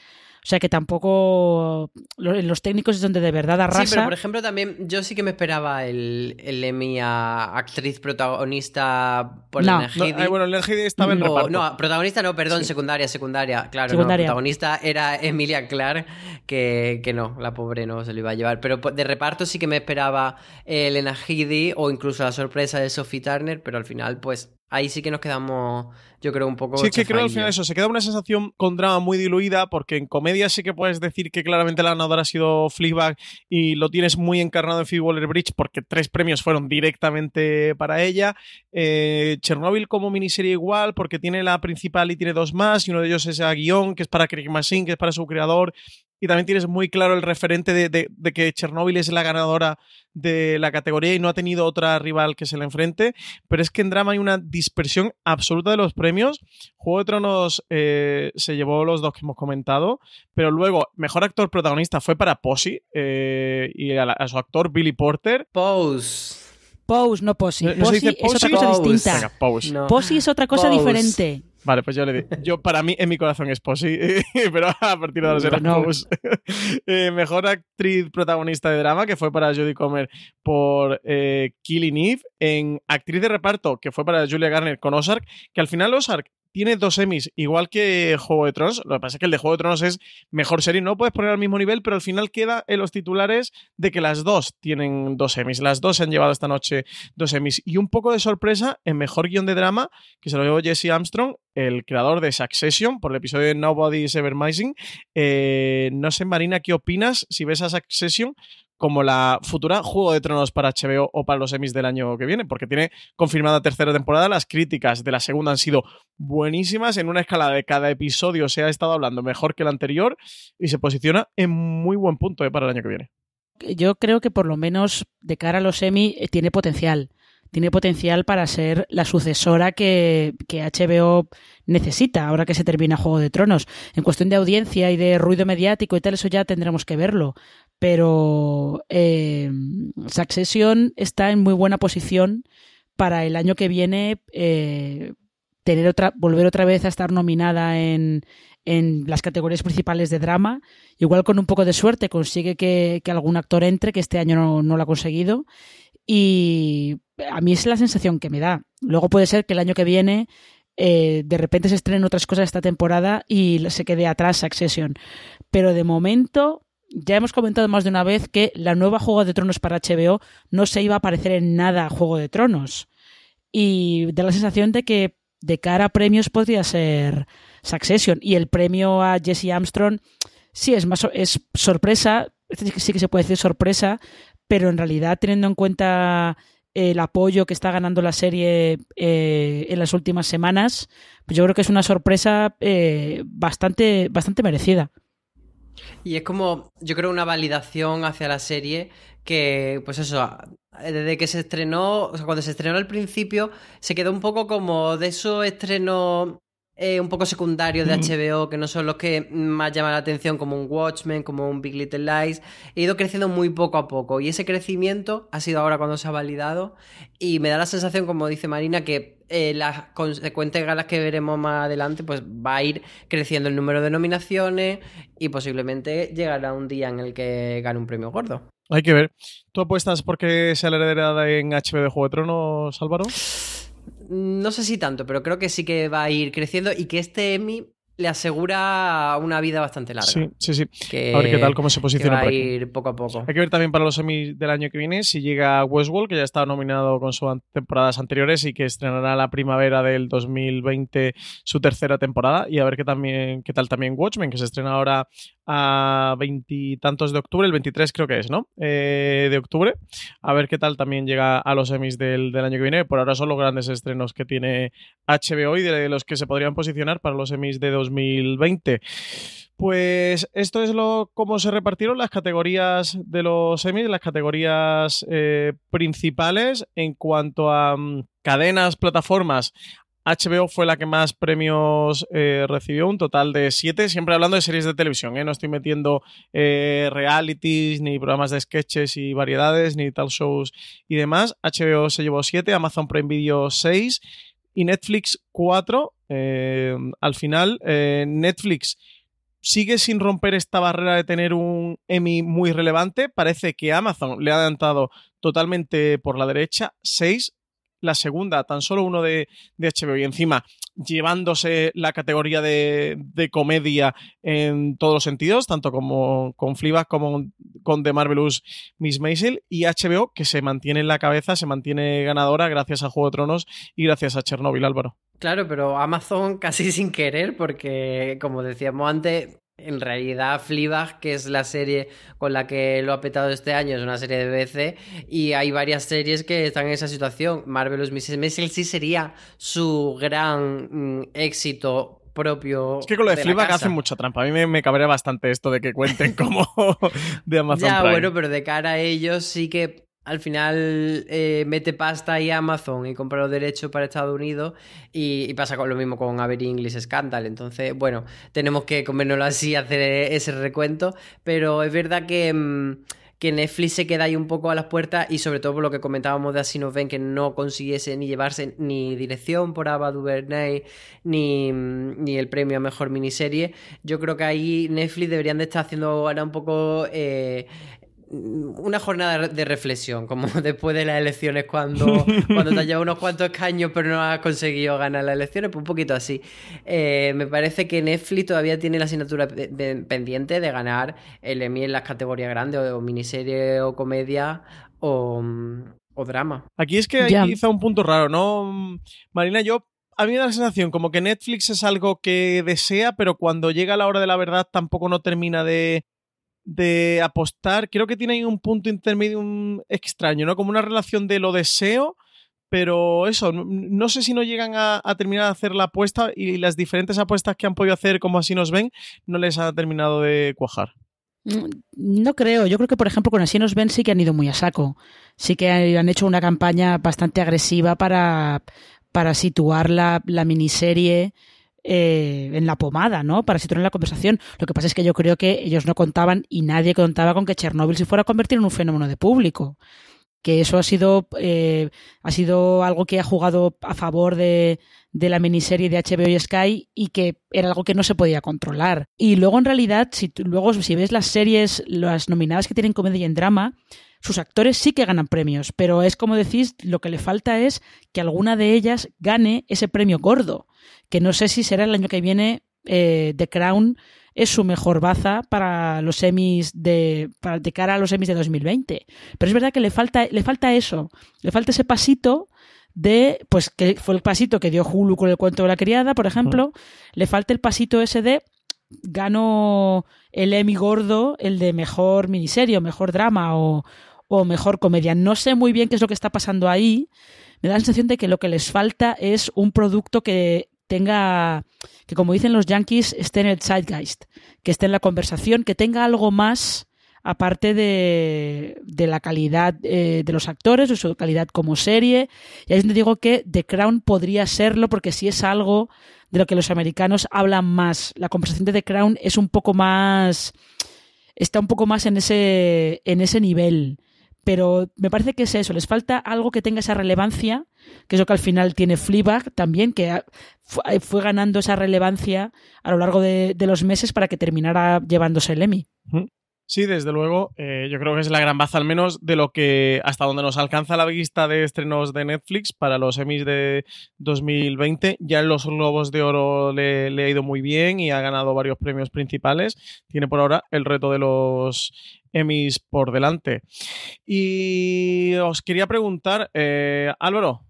O sea que tampoco en los técnicos es donde de verdad arrasa. Sí, pero por ejemplo también yo sí que me esperaba el, el Emmy a actriz protagonista por No. el No, Najidi. eh, bueno, el NGD estaba en O- reparto. no, protagonista no, perdón, secundaria, secundaria. Claro, Secundaria. no, protagonista era Emilia Clarke, que, que no, la pobre no se lo iba a llevar. Pero de reparto sí que me esperaba Elena Headey o incluso la sorpresa de Sophie Turner, pero al final, pues ahí sí que nos quedamos, yo creo, un poco. Sí, es que creo al final eso, se queda una sensación con drama muy diluida, porque en comedia sí que puedes decir que claramente la ganadora ha sido Fleabag y lo tienes muy encarnado en Phoebe Waller-Bridge porque tres premios fueron directamente para ella. Eh, Chernobyl como miniserie igual, porque tiene la principal y tiene dos más, y uno de ellos es a guion, que es para Craig Mazin, que es para su creador, y también tienes muy claro el referente de, de- de que Chernobyl es la ganadora de la categoría y no ha tenido otra rival que se le enfrente, pero es que en drama hay una dispersión absoluta de los premios. Juego de Tronos eh, se llevó los dos que hemos comentado, pero luego mejor actor protagonista fue para Posey eh, y a, la- a su actor Billy Porter. Pose. Pose, no Posey. ¿No- Posey es otra cosa Pose. distinta. Venga, Pose. No. Posey es otra cosa Pose. diferente. Vale, pues yo le digo. Yo, para mí, en mi corazón es Posey, pero a partir de No. Pose. Eh, mejor actriz protagonista de drama, que fue para Jodie Comer por eh, Killing Eve. En actriz de reparto, que fue para Julia Garner con Ozark, que al final Ozark tiene dos Emmys, igual que Juego de Tronos. Lo que pasa es que el de Juego de Tronos es mejor serie. No puedes poner al mismo nivel, pero al final queda en los titulares de que las dos tienen dos Emmys. Las dos se han llevado esta noche dos Emmys. Y un poco de sorpresa en mejor guion de drama, que se lo llevó Jesse Armstrong, el creador de Succession, por el episodio de Nobody is Ever Missing. Eh, no sé, Marina, ¿qué opinas si ves a Succession como la futura Juego de Tronos para HBO o para los Emmys del año que viene? Porque tiene confirmada tercera temporada. Las críticas de la segunda han sido buenísimas. En una escala de cada episodio se ha estado hablando mejor que el anterior y se posiciona en muy buen punto eh, para el año que viene. Yo creo que por lo menos de cara a los Emmy eh, tiene potencial. Tiene potencial para ser la sucesora que, que HBO necesita ahora que se termina Juego de Tronos. En cuestión de audiencia y de ruido mediático y tal, eso ya tendremos que verlo. Pero eh, Succession está en muy buena posición para el año que viene eh, tener otra, volver otra vez a estar nominada en, en las categorías principales de drama. Igual con un poco de suerte consigue que, que algún actor entre, que este año no, no lo ha conseguido. Y a mí es la sensación que me da. Luego puede ser que el año que viene eh, de repente se estrenen otras cosas esta temporada y se quede atrás Succession. Pero de momento ya hemos comentado más de una vez que la nueva Juego de Tronos para HBO no se iba a parecer en nada a Juego de Tronos. Y da la sensación de que de cara a premios podría ser Succession. Y el premio a Jesse Armstrong sí es más es sorpresa, sí que se puede decir sorpresa, pero en realidad teniendo en cuenta el apoyo que está ganando la serie eh, en las últimas semanas, pues yo creo que es una sorpresa eh, bastante, bastante merecida. Y es como, yo creo, una validación hacia la serie que, pues eso, desde que se estrenó, o sea, cuando se estrenó al principio, se quedó un poco como de esos estrenos eh, un poco secundarios de HBO, que no son los que más llaman la atención, como un Watchmen, como un Big Little Lies. He ido creciendo muy poco a poco. Y ese crecimiento ha sido ahora cuando se ha validado. Y me da la sensación, como dice Marina, que eh, las consecuentes galas que veremos más adelante, pues va a ir creciendo el número de nominaciones y posiblemente llegará un día en el que gane un premio gordo. Hay que ver. ¿Tú apuestas porque sea la heredera en HBO de Juego de Tronos, Álvaro? No sé si tanto, pero creo que sí que va a ir creciendo y que este Emmy le asegura una vida bastante larga. Sí, sí, sí. Que, a ver qué tal, cómo se que posiciona va por a ir poco a poco. Hay que ver también para los semis del año que viene si llega Westworld, que ya está nominado con sus temporadas anteriores y que estrenará la primavera del 2020 su tercera temporada. Y a ver qué, también, qué tal también Watchmen, que se estrena ahora a veintitantos de octubre, el 23 creo que es, ¿no? Eh, de octubre. A ver qué tal también llega a los semis del, del año que viene. Por ahora son los grandes estrenos que tiene HBO y de los que se podrían posicionar para los semis de 2020. Pues esto es lo cómo se repartieron las categorías de los semis, las categorías eh, principales en cuanto a mm, cadenas, plataformas. HBO fue la que más premios eh, recibió, un total de siete, siempre hablando de series de televisión, ¿eh? no estoy metiendo realities, ni programas de sketches y variedades, ni tal shows y demás. HBO se llevó siete, Amazon Prime Video seis y Netflix cuatro. Eh, al final, eh, Netflix sigue sin romper esta barrera de tener un Emmy muy relevante. Parece que Amazon le ha adelantado totalmente por la derecha. Seis. La segunda, tan solo uno de, de HBO. Y encima, llevándose la categoría de, de comedia en todos los sentidos, tanto como con Fleabag como con The Marvelous Miss Maisel. Y HBO, que se mantiene en la cabeza, se mantiene ganadora gracias a Juego de Tronos y gracias a Chernobyl, Álvaro. Claro, pero Amazon casi sin querer, porque como decíamos antes, en realidad Fleabag, que es la serie con la que lo ha petado este año, es una serie de BBC y hay varias series que están en esa situación. Marvelous Mrs. Maisel sí sería su gran mm, éxito propio. Es que con lo de, la Fleabag hacen mucha trampa. A mí me, me cabrea bastante esto de que cuenten como de Amazon Ya, Prime. bueno, pero de cara a ellos sí que al final eh, mete pasta ahí a Amazon y compra los derechos para Estados Unidos y, pasa con lo mismo con Avery English Scandal. Entonces, bueno, tenemos que comérnoslo así, hacer ese recuento, pero es verdad que... mm, que Netflix se queda ahí un poco a las puertas y sobre todo por lo que comentábamos de Así nos ven que no consiguiese ni llevarse ni dirección por Ava DuVernay ni, ni el premio a mejor miniserie. Yo creo que ahí Netflix deberían de estar haciendo ahora un poco eh, una jornada de reflexión, como después de las elecciones, cuando, cuando te has llevado unos cuantos escaños pero no has conseguido ganar las elecciones, pues un poquito así. Eh, me parece que Netflix todavía tiene la asignatura pendiente de ganar el Emmy en las categorías grandes, o, miniserie, o comedia, o, drama. Aquí es que hay quizá un punto raro, ¿no? Marina, yo a mí me da la sensación como que Netflix es algo que desea, pero cuando llega la hora de la verdad tampoco no termina de de apostar, creo que tiene ahí un punto intermedio extraño, ¿no? Como una relación de lo deseo, pero eso, no, sé si no llegan a, terminar de hacer la apuesta y las diferentes apuestas que han podido hacer, como así nos ven, no les ha terminado de cuajar. Mm, no creo, yo creo que por ejemplo con Así nos ven sí que han ido muy a saco, sí que han hecho una campaña bastante agresiva para, para situar la, la miniserie eh, en la pomada, ¿no? Para situar en la conversación. Lo que pasa es que yo creo que ellos no contaban y nadie contaba con que Chernóbil se fuera a convertir en un fenómeno de público. Que eso ha sido, eh, ha sido algo que ha jugado a favor de, de la miniserie de HBO y Sky y que era algo que no se podía controlar. Y luego, en realidad, si luego si ves las series, las nominadas que tienen comedia y en drama, sus actores sí que ganan premios, pero es como decís, lo que le falta es que alguna de ellas gane ese premio gordo que no sé si será el año que viene eh, The Crown es su mejor baza para los semis de para, de cara a los semis de 2020. Pero es verdad que le falta le falta eso, le falta ese pasito de pues que fue el pasito que dio Hulu con el cuento de la criada, por ejemplo, le falta el pasito ese de gano el Emmy gordo, el de mejor miniserie o mejor drama o, o mejor comedia. No sé muy bien qué es lo que está pasando ahí. Me da la sensación de que lo que les falta es un producto que tenga, que como dicen los yankees, esté en el zeitgeist, que esté en la conversación, que tenga algo más aparte de, de la calidad eh, de los actores, de su calidad como serie. Y ahí es donde digo que The Crown podría serlo, porque si es algo de lo que los americanos hablan más. La conversación de The Crown es un poco más. está un poco más en ese, en ese nivel pero me parece que es eso, les falta algo que tenga esa relevancia, que es lo que al final tiene Fleabag también, que fue ganando esa relevancia a lo largo de, los meses para que terminara llevándose el Emmy. Sí, desde luego. Eh, yo creo que es la gran baza, al menos, de lo que hasta donde nos alcanza la vista de estrenos de Netflix para los Emmys de 2020. Ya en los Globos de Oro le, ha ido muy bien y ha ganado varios premios principales. Tiene por ahora el reto de los Emmys por delante. Y os quería preguntar, eh, Álvaro,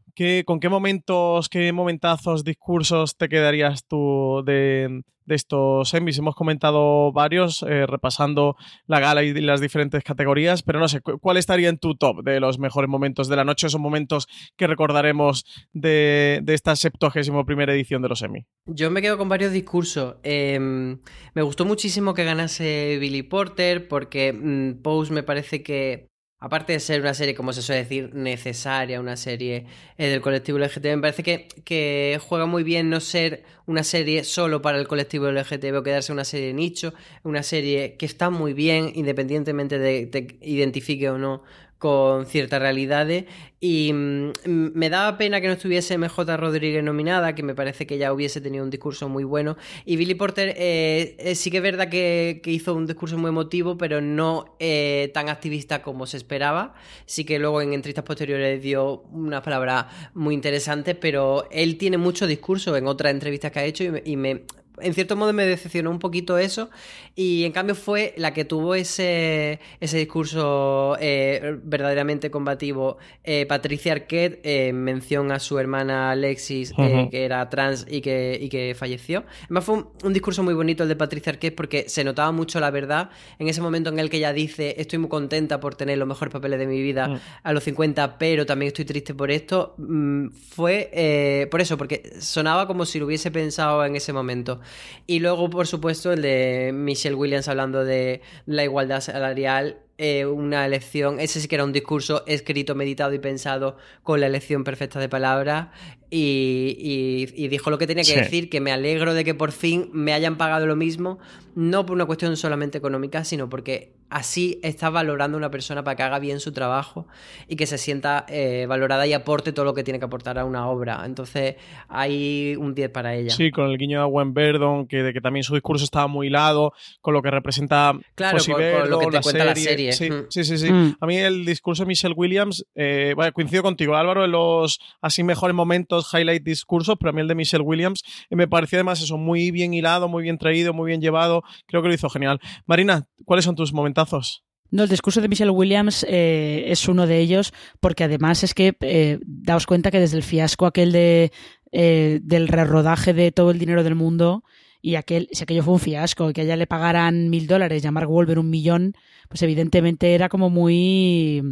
¿con qué momentos, qué momentazos, discursos te quedarías tú de, estos Emmys? Hemos comentado varios, eh, repasando la gala y las diferentes categorías, pero no sé, ¿cuál estaría en tu top de los mejores momentos de la noche? Esos momentos que recordaremos de, esta 71 primera edición de los Emmy. Yo me quedo con varios discursos. Em, me gustó muchísimo que ganase Billy Porter, porque mm, Pose me parece que aparte de ser una serie, como se suele decir, necesaria, una serie eh, del colectivo LGTB, me parece que, que, juega muy bien no ser una serie solo para el colectivo LGTB o quedarse una serie de nicho, una serie que está muy bien, independientemente de te identifique o no con ciertas realidades y mm, me daba pena que no estuviese MJ Rodríguez nominada, que me parece que ya hubiese tenido un discurso muy bueno. Y Billy Porter eh, eh, sí que es verdad que, hizo un discurso muy emotivo, pero no eh, tan activista como se esperaba. Sí que luego en entrevistas posteriores dio unas palabras muy interesantes, pero él tiene mucho discurso en otras entrevistas que ha hecho y me en cierto modo me decepcionó un poquito eso y en cambio fue la que tuvo ese, ese discurso eh, verdaderamente combativo eh, Patricia Arquette en mención a su hermana Alexis eh, que era trans y que, y que falleció. Además fue un, discurso muy bonito el de Patricia Arquette porque se notaba mucho la verdad en ese momento en el que ella dice estoy muy contenta por tener los mejores papeles de mi vida mm. a los 50 pero también estoy triste por esto. Mm, fue por eso, porque sonaba como si lo hubiese pensado en ese momento. Y luego, por supuesto, el de Michelle Williams hablando de la igualdad salarial eh, una elección, ese sí que era un discurso escrito, meditado y pensado con la elección perfecta de palabras y, dijo lo que tenía que decir, que me alegro de que por fin me hayan pagado lo mismo, no por una cuestión solamente económica, sino porque así estás valorando a una persona para que haga bien su trabajo y que se sienta eh, valorada y aporte todo lo que tiene que aportar a una obra. Entonces hay un 10 para ella. Sí, con el guiño de Gwen Verdon, que, de que también su discurso estaba muy hilado con lo que representa claro, con, lo que te cuenta la serie. Sí, sí, sí. sí. Mm. A mí el discurso de Michelle Williams, eh, bueno, coincido contigo, Álvaro, en los así mejores momentos, highlight discursos, pero a mí el de Michelle Williams eh, me pareció además eso, muy bien hilado, muy bien traído, muy bien llevado. Creo que lo hizo genial. Marina, ¿cuáles son tus momentazos? No, el discurso de Michelle Williams eh, es uno de ellos, porque además es que eh, daos cuenta que desde el fiasco aquel de del rerodaje de todo el dinero del mundo y aquel, si aquello fue un fiasco que a ella le pagaran mil dólares y a Mark Wolver un millón, pues evidentemente era como muy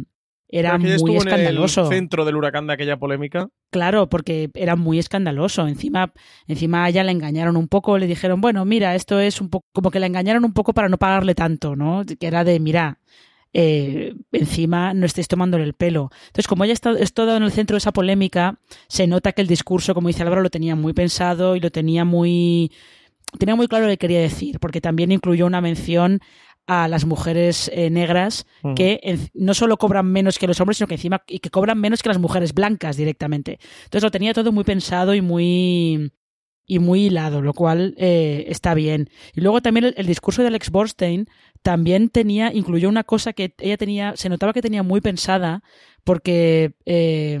era muy escandaloso. En el centro del huracán de aquella polémica. Claro, porque era muy escandaloso. Encima, encima a ella le engañaron un poco, le dijeron, bueno, mira, esto es un poco, como que la engañaron un poco para no pagarle tanto, ¿no? Que era de, mira, eh, encima no estéis tomándole el pelo. Entonces, como ella está, es todo en el centro de esa polémica, se nota que el discurso, como dice Álvaro, lo tenía muy pensado y lo tenía muy tenía muy claro lo que quería decir, porque también incluyó una mención a las mujeres eh, negras mm. que no solo cobran menos que los hombres, sino que encima y que cobran menos que las mujeres blancas directamente. Entonces lo tenía todo muy pensado y muy y muy hilado, lo cual eh, está bien. Y luego también el, discurso de Alex Borstein también tenía, incluyó una cosa que ella tenía, se notaba que tenía muy pensada, porque eh,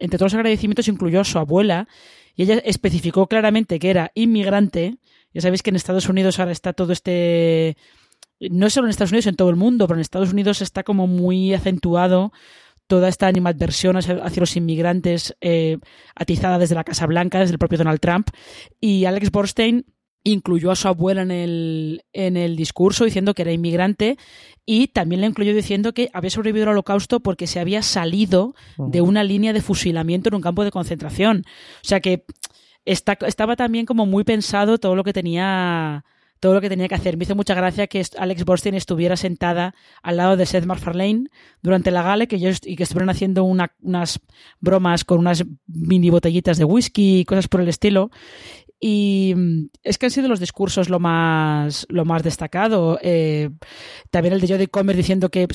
Entre todos los agradecimientos incluyó a su abuela y ella especificó claramente que era inmigrante. Ya sabéis que en Estados Unidos ahora está todo este... No solo en Estados Unidos, en todo el mundo, pero en Estados Unidos está como muy acentuado toda esta animadversión hacia, los inmigrantes eh, atizada desde la Casa Blanca, desde el propio Donald Trump. Y Alex Borstein incluyó a su abuela en el, en el discurso diciendo que era inmigrante y también le incluyó diciendo que había sobrevivido al holocausto porque se había salido de una línea de fusilamiento en un campo de concentración. O sea que estaba también como muy pensado todo lo que tenía todo lo que tenía que hacer. Me hizo mucha gracia que Alex Borstein estuviera sentada al lado de Seth MacFarlane durante la gala que ellos, y que estuvieran haciendo unas bromas con unas mini botellitas de whisky y cosas por el estilo. Y mm, es que han sido los discursos lo más, lo más destacado. Eh, también el de Jodie Comer diciendo que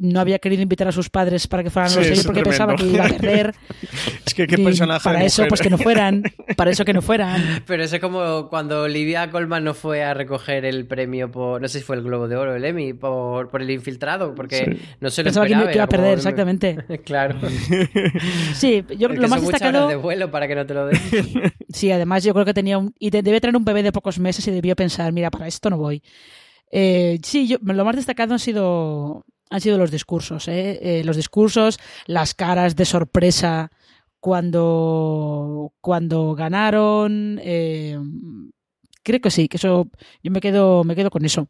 no había querido invitar a sus padres para que fueran a los porque pensaba que iba a perder. es que qué personaje. Para eso, pues que no fueran. Para eso que no fueran. Pero eso es como cuando Olivia Colman no fue a recoger el premio por. No sé si fue el Globo de Oro, el Emmy, por, por el infiltrado, porque no se lo pensaba esperaba. que iba a perder, exactamente. claro. Sí, yo lo más destacado. de vuelo para que no te lo den. sí, además yo creo que tenía y debe tener un bebé de pocos meses y debió pensar, mira, para esto no voy. Eh, sí, yo, lo más destacado han sido, han sido los discursos, ¿eh? Eh, los discursos, las caras de sorpresa cuando, cuando ganaron. creo que sí, que eso, yo me quedo, me quedo con eso.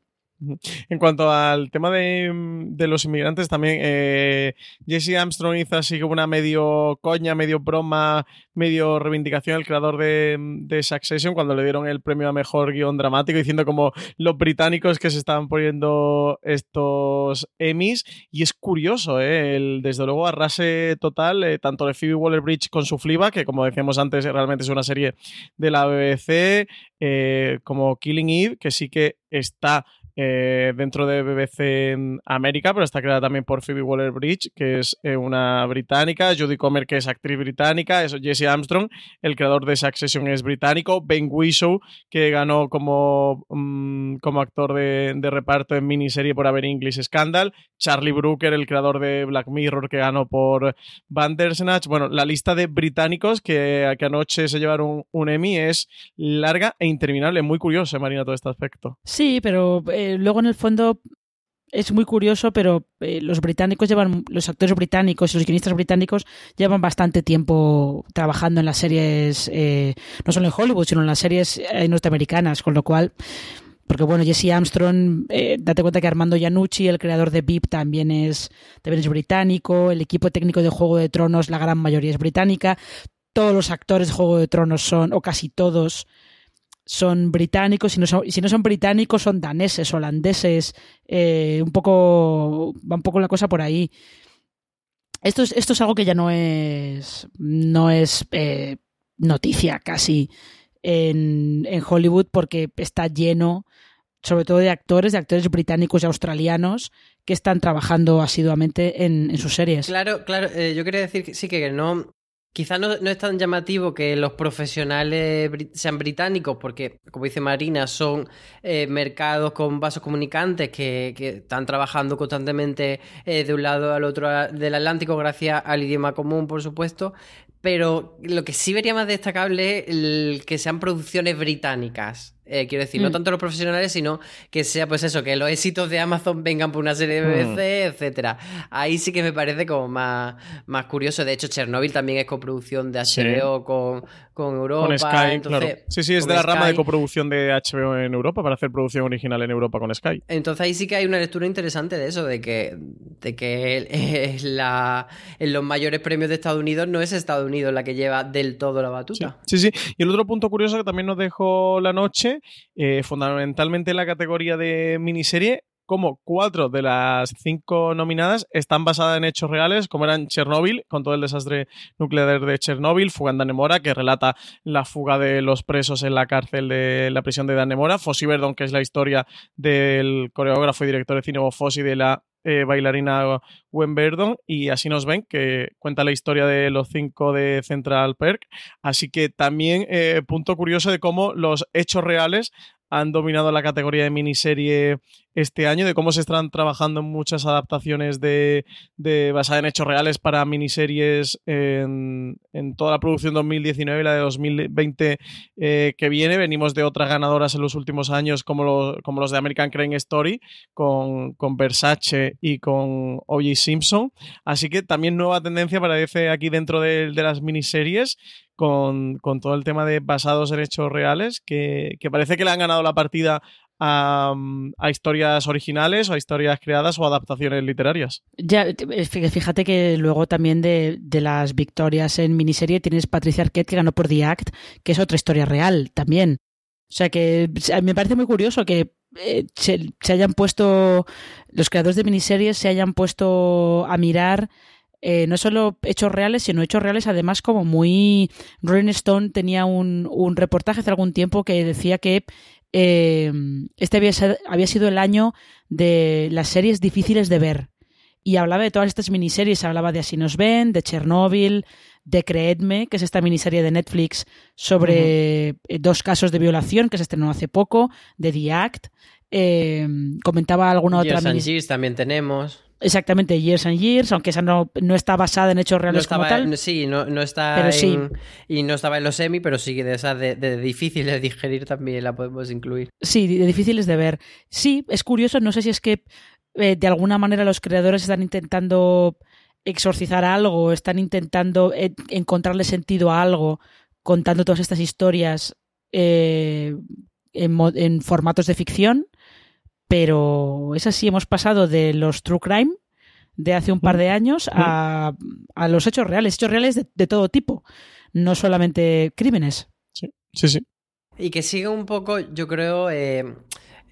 En cuanto al tema de, los inmigrantes, también eh, Jesse Armstrong hizo así como una medio coña, medio broma, medio reivindicación el creador de, de, Succession cuando le dieron el premio a mejor guion dramático, diciendo como los británicos que se estaban poniendo estos Emmys. Y es curioso, ¿eh? el, desde luego arrase total, eh, tanto de Phoebe Waller-Bridge con su Fliba, que como decíamos antes, realmente es una serie de la BBC, como Killing Eve, que sí que está eh, dentro de BBC en América, pero está creada también por Phoebe Waller-Bridge, que es eh, una británica, Judy Comer, que es actriz británica, eso Jesse Armstrong, el creador de Succession es británico, Ben Whishaw, que ganó como, mm, como actor de, reparto en miniserie por haber English Scandal, Charlie Brooker, el creador de Black Mirror, que ganó por Bandersnatch. Bueno, la lista de británicos que, anoche se llevaron un Emmy es larga e interminable. Muy curioso, Marina, todo este aspecto. Sí, pero eh, luego en el fondo es muy curioso, pero eh, los británicos llevan, los actores británicos y los guionistas británicos llevan bastante tiempo trabajando en las series, eh, no solo en Hollywood, sino en las series norteamericanas, con lo cual porque bueno, Jesse Armstrong, eh, date cuenta que Armando Iannucci, el creador de VIP, también es, también británico, el equipo técnico de Juego de Tronos, la gran mayoría es británica, todos los actores de Juego de Tronos son, o casi todos, son británicos, si no son, si no son británicos son daneses, holandeses, eh, un poco, va un poco la cosa por ahí. Esto es, esto es algo que ya no es, no es eh, noticia casi en, en Hollywood porque está lleno sobre todo de actores, de actores británicos y australianos que están trabajando asiduamente en, en sus series. Claro, claro, eh, yo quería decir que sí que no, Quizás no, es tan llamativo que los profesionales sean británicos, porque, como dice Marina, son eh, mercados con vasos comunicantes que, están trabajando constantemente eh, de un lado al otro del Atlántico, gracias al idioma común, por supuesto. Pero lo que sí vería más destacable es que sean producciones británicas. Eh, quiero decir, no mm. tanto los profesionales, sino que sea pues eso, que los éxitos de Amazon vengan por una serie de BBC, mm. etcétera. Ahí sí que me parece como más, más curioso. De hecho, Chernobyl también es coproducción de HBO con, con Europa. Con Sky, claro. Sí, sí, es de la rama de coproducción de HBO en Europa para hacer producción original en Europa con Sky. Entonces ahí sí que hay una lectura interesante de eso, de que, de que es la, en los mayores premios de Estados Unidos no es Estados Unidos la que lleva del todo la batuta. Sí, sí. Y el otro punto curioso que también nos dejó la noche, eh, fundamentalmente en la categoría de miniserie, como cuatro de las cinco nominadas están basadas en hechos reales, como eran Chernóbil, con todo el desastre nuclear de Chernóbil, Fuga en Danemora, que relata la fuga de los presos en la cárcel de la prisión de Danemora, Fossi Verdon, que es la historia del coreógrafo y director de cine Fossi de la eh, bailarina Gwen Verdon, y así nos ven, que cuenta la historia de los cinco de Central Perk. Así que también eh, punto curioso de cómo los hechos reales han dominado la categoría de miniserie este año, de cómo se están trabajando en muchas adaptaciones de, de basadas en hechos reales para miniseries en, toda la producción 2019 y la de 2020 eh, que viene. Venimos de otras ganadoras en los últimos años, como, como los de American Crane Story, con, con Versace y con O.J. Simpson. Así que también nueva tendencia parece aquí dentro de, de las miniseries con, todo el tema de basados en hechos reales, que, parece que le han ganado la partida a, historias originales o a historias creadas o adaptaciones literarias. Ya, fíjate que luego también de, las victorias en miniserie tienes Patricia Arquette que ganó por The Act, que es otra historia real también. O sea que me parece muy curioso que eh, se, se, hayan puesto, los creadores de miniseries se hayan puesto a mirar eh, no solo hechos reales, sino hechos reales además como muy... Rolling Stone tenía un, un reportaje hace algún tiempo que decía que eh, este había, había sido el año de las series difíciles de ver. Y hablaba de todas estas miniseries, hablaba de Así nos ven, de Chernobyl, de Creedme, que es esta miniserie de Netflix sobre eh, dos casos de violación que se estrenó hace poco, de The Act. comentaba alguna otra miniserie. también tenemos. Exactamente, Years and Years, aunque esa no, no está basada en hechos reales como tal. sí, no, no está en, y no estaba en los semi, pero sí de esas de, de, difíciles de digerir también la podemos incluir. Sí, de difíciles de ver. Sí, es curioso, no sé si es que eh, de alguna manera los creadores están intentando exorcizar algo, están intentando eh, encontrarle sentido a algo contando todas estas historias eh, en, en formatos de ficción pero es así, hemos pasado de los true crime de hace un par de años a, a los hechos reales, hechos reales de, todo tipo, no solamente crímenes. Sí, sí, sí. Y que sigue un poco, yo creo, eh,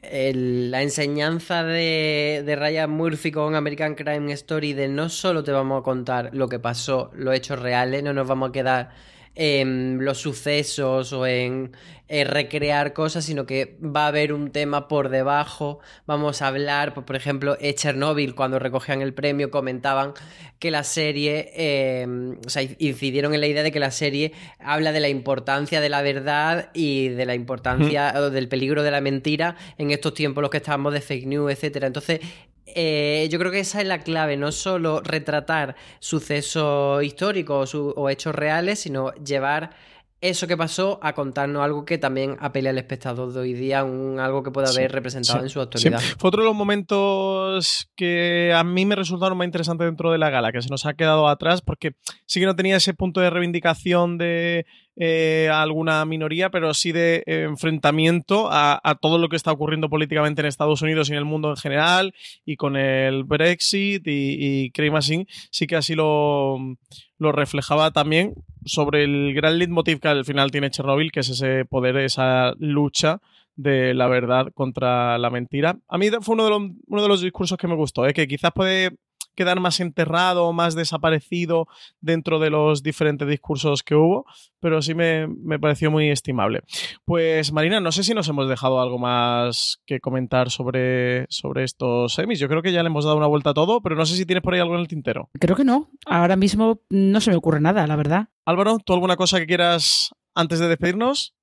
la enseñanza de, de, Ryan Murphy con American Crime Story de no solo te vamos a contar lo que pasó, los hechos reales, no nos vamos a quedar en los sucesos o en, recrear cosas, sino que va a haber un tema por debajo. Vamos a hablar, por ejemplo, en Chernobyl, cuando recogían el premio, comentaban que la serie, em, o sea, incidieron en la idea de que la serie habla de la importancia de la verdad y de la importancia del peligro de la mentira en estos tiempos los que estamos de fake news, etcétera. Entonces, eh, yo creo que esa es la clave, no solo retratar sucesos históricos o, hechos reales, sino llevar eso que pasó a contarnos algo que también apele al espectador de hoy día, un, algo que pueda haber representado en su actualidad. Fue otro de los momentos que a mí me resultaron más interesantes dentro de la gala, que se nos ha quedado atrás, porque sí que no tenía ese punto de reivindicación de eh, alguna minoría, pero sí de eh, enfrentamiento a, todo lo que está ocurriendo políticamente en Estados Unidos y en el mundo en general, y con el Brexit y, y Craig sí que así lo, lo reflejaba también sobre el gran leitmotiv que al final tiene Chernobyl, que es ese poder, esa lucha de la verdad contra la mentira. A mí fue uno de los, uno de los discursos que me gustó, ¿eh? que quizás puede quedar más enterrado, más desaparecido dentro de los diferentes discursos que hubo, pero sí me, pareció muy estimable. Pues Marina, no sé si nos hemos dejado algo más que comentar sobre, sobre estos semis. Yo creo que ya le hemos dado una vuelta a todo, pero no sé si tienes por ahí algo en el tintero. Creo que no. Ahora mismo no se me ocurre nada, la verdad. Álvaro, ¿tú alguna cosa que quieras antes de despedirnos?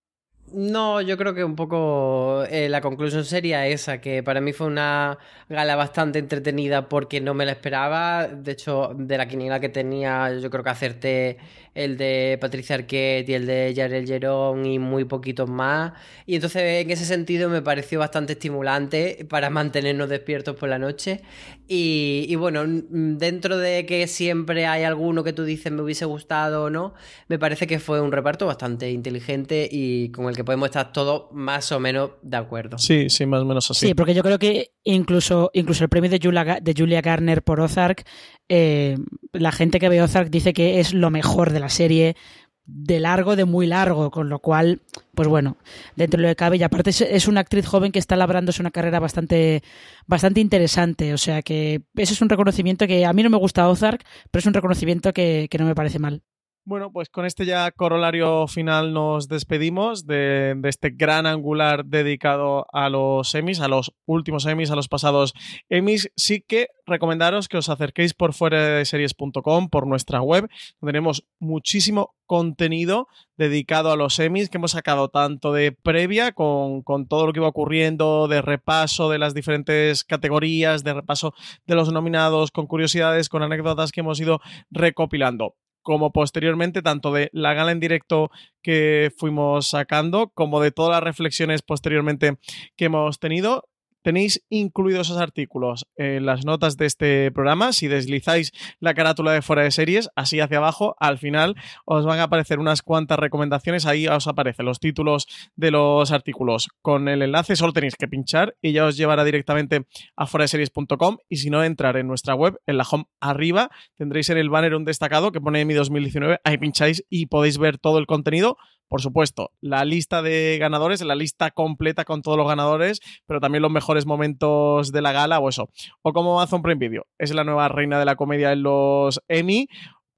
No, yo creo que un poco eh, la conclusión sería esa, que para mí fue una gala bastante entretenida porque no me la esperaba. De hecho, de la quiniela que tenía, yo creo que acerté el de Patricia Arquette y el de Yarel Gerón y muy poquitos más. Y entonces en ese sentido me pareció bastante estimulante para mantenernos despiertos por la noche. Y, y bueno, dentro de que siempre hay alguno que tú dices me hubiese gustado o no, me parece que fue un reparto bastante inteligente y con el que podemos estar todos más o menos de acuerdo. Sí, sí, más o menos así. Sí, porque yo creo que incluso, incluso el premio de Julia, de Julia Garner por Ozark, eh, la gente que ve Ozark dice que es lo mejor de la serie de largo, de muy largo, con lo cual, pues bueno, dentro de lo que cabe, y aparte es, una actriz joven que está labrándose una carrera bastante, bastante interesante, o sea que ese es un reconocimiento que a mí no me gusta Ozark, pero es un reconocimiento que no me parece mal. Bueno, pues con este ya corolario final nos despedimos de, este gran angular dedicado a los Emmys, a los últimos Emmys, a los pasados Emmys. Sí que recomendaros que os acerquéis por fuera de series.com, por nuestra web, tenemos muchísimo contenido dedicado a los Emmys que hemos sacado tanto de previa con, con todo lo que iba ocurriendo, de repaso de las diferentes categorías, de repaso de los nominados, con curiosidades, con anécdotas que hemos ido recopilando como posteriormente, tanto de la gala en directo que fuimos sacando, como de todas las reflexiones posteriormente que hemos tenido. Tenéis incluidos esos artículos en las notas de este programa. Si deslizáis la carátula de fuera de series, así hacia abajo, al final os van a aparecer unas cuantas recomendaciones. Ahí os aparecen los títulos de los artículos. Con el enlace solo tenéis que pinchar y ya os llevará directamente a fuera de series.com. Y si no, entrar en nuestra web, en la home arriba, tendréis en el banner un destacado que pone mi 2019. Ahí pincháis y podéis ver todo el contenido por supuesto, la lista de ganadores, la lista completa con todos los ganadores, pero también los mejores momentos de la gala o eso. O como Amazon Prime Video, es la nueva reina de la comedia en los Emmy.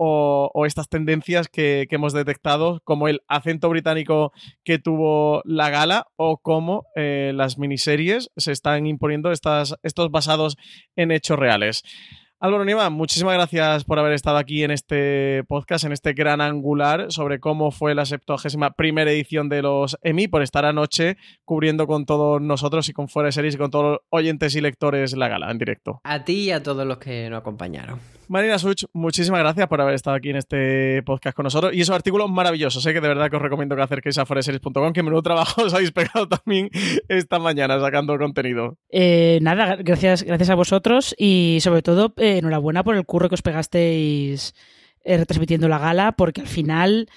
O, estas tendencias que, hemos detectado, como el acento británico que tuvo la gala, o como eh, las miniseries se están imponiendo estas, estos basados en hechos reales. Álvaro Niva, muchísimas gracias por haber estado aquí en este podcast, en este gran angular sobre cómo fue la 71 primera edición de los EMI, por estar anoche cubriendo con todos nosotros y con Fuera de Series y con todos los oyentes y lectores la gala en directo. A ti y a todos los que nos acompañaron. Marina Such, muchísimas gracias por haber estado aquí en este podcast con nosotros. Y esos artículos maravillosos, sé ¿eh? que de verdad que os recomiendo que acerquéis a foreseries.com, que menudo trabajo os habéis pegado también esta mañana sacando contenido. Eh, nada, gracias, gracias a vosotros y sobre todo eh, enhorabuena por el curro que os pegasteis retransmitiendo la gala, porque al final...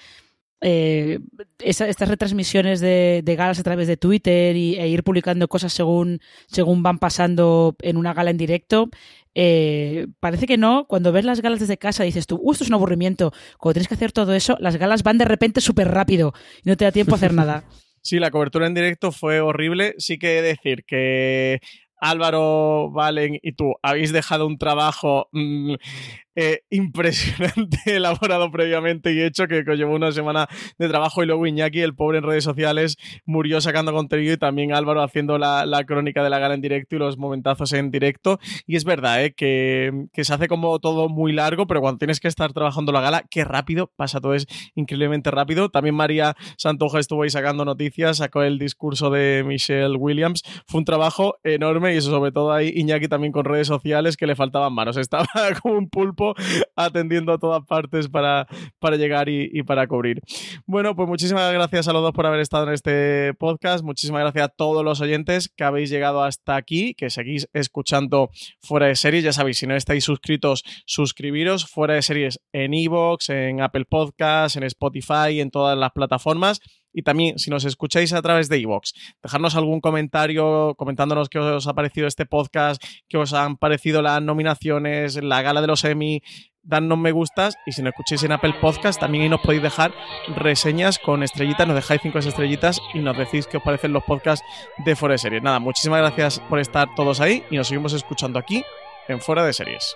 estas retransmisiones de, galas a través de Twitter y, e ir publicando cosas según, según van pasando en una gala en directo eh, parece que no. Cuando ves las galas desde casa dices tú, esto es un aburrimiento. Cuando tienes que hacer todo eso, las galas van de repente súper rápido y no te da tiempo a hacer nada. Sí, la cobertura en directo fue horrible. Sí que decir que Álvaro, Valen y tú habéis dejado un trabajo mm, eh, impresionante elaborado previamente y hecho que, que llevó una semana de trabajo y luego Iñaki, el pobre en redes sociales, murió sacando contenido y también Álvaro haciendo la, crónica de la gala en directo y los momentazos en directo. Y es verdad ¿eh? que, se hace como todo muy largo, pero cuando tienes que estar trabajando la gala, qué rápido pasa todo, es increíblemente rápido. También María Santoja estuvo ahí sacando noticias, sacó el discurso de Michelle Williams. Fue un trabajo enorme y eso sobre todo ahí Iñaki también con redes sociales que le faltaban manos. Estaba como un pulpo atendiendo a todas partes para, para llegar y, para cubrir. Bueno, pues muchísimas gracias a los dos por haber estado en este podcast. Muchísimas gracias a todos los oyentes que habéis llegado hasta aquí, que seguís escuchando Fuera de Series. Ya sabéis, si no estáis suscritos, suscribiros. Fuera de Series en Evox, en Apple Podcasts, en Spotify, en todas las plataformas. Y también, si nos escucháis a través de iVoox, dejarnos algún comentario comentándonos qué os ha parecido este podcast, qué os han parecido las nominaciones, la gala de los Emmy, dadnos me gustas y si nos escucháis en Apple Podcast también ahí nos podéis dejar reseñas con estrellitas, nos dejáis cinco estrellitas y nos decís qué os parecen los podcasts de Fuera de Series. Nada, muchísimas gracias por estar todos ahí y nos seguimos escuchando aquí en Fuera de Series.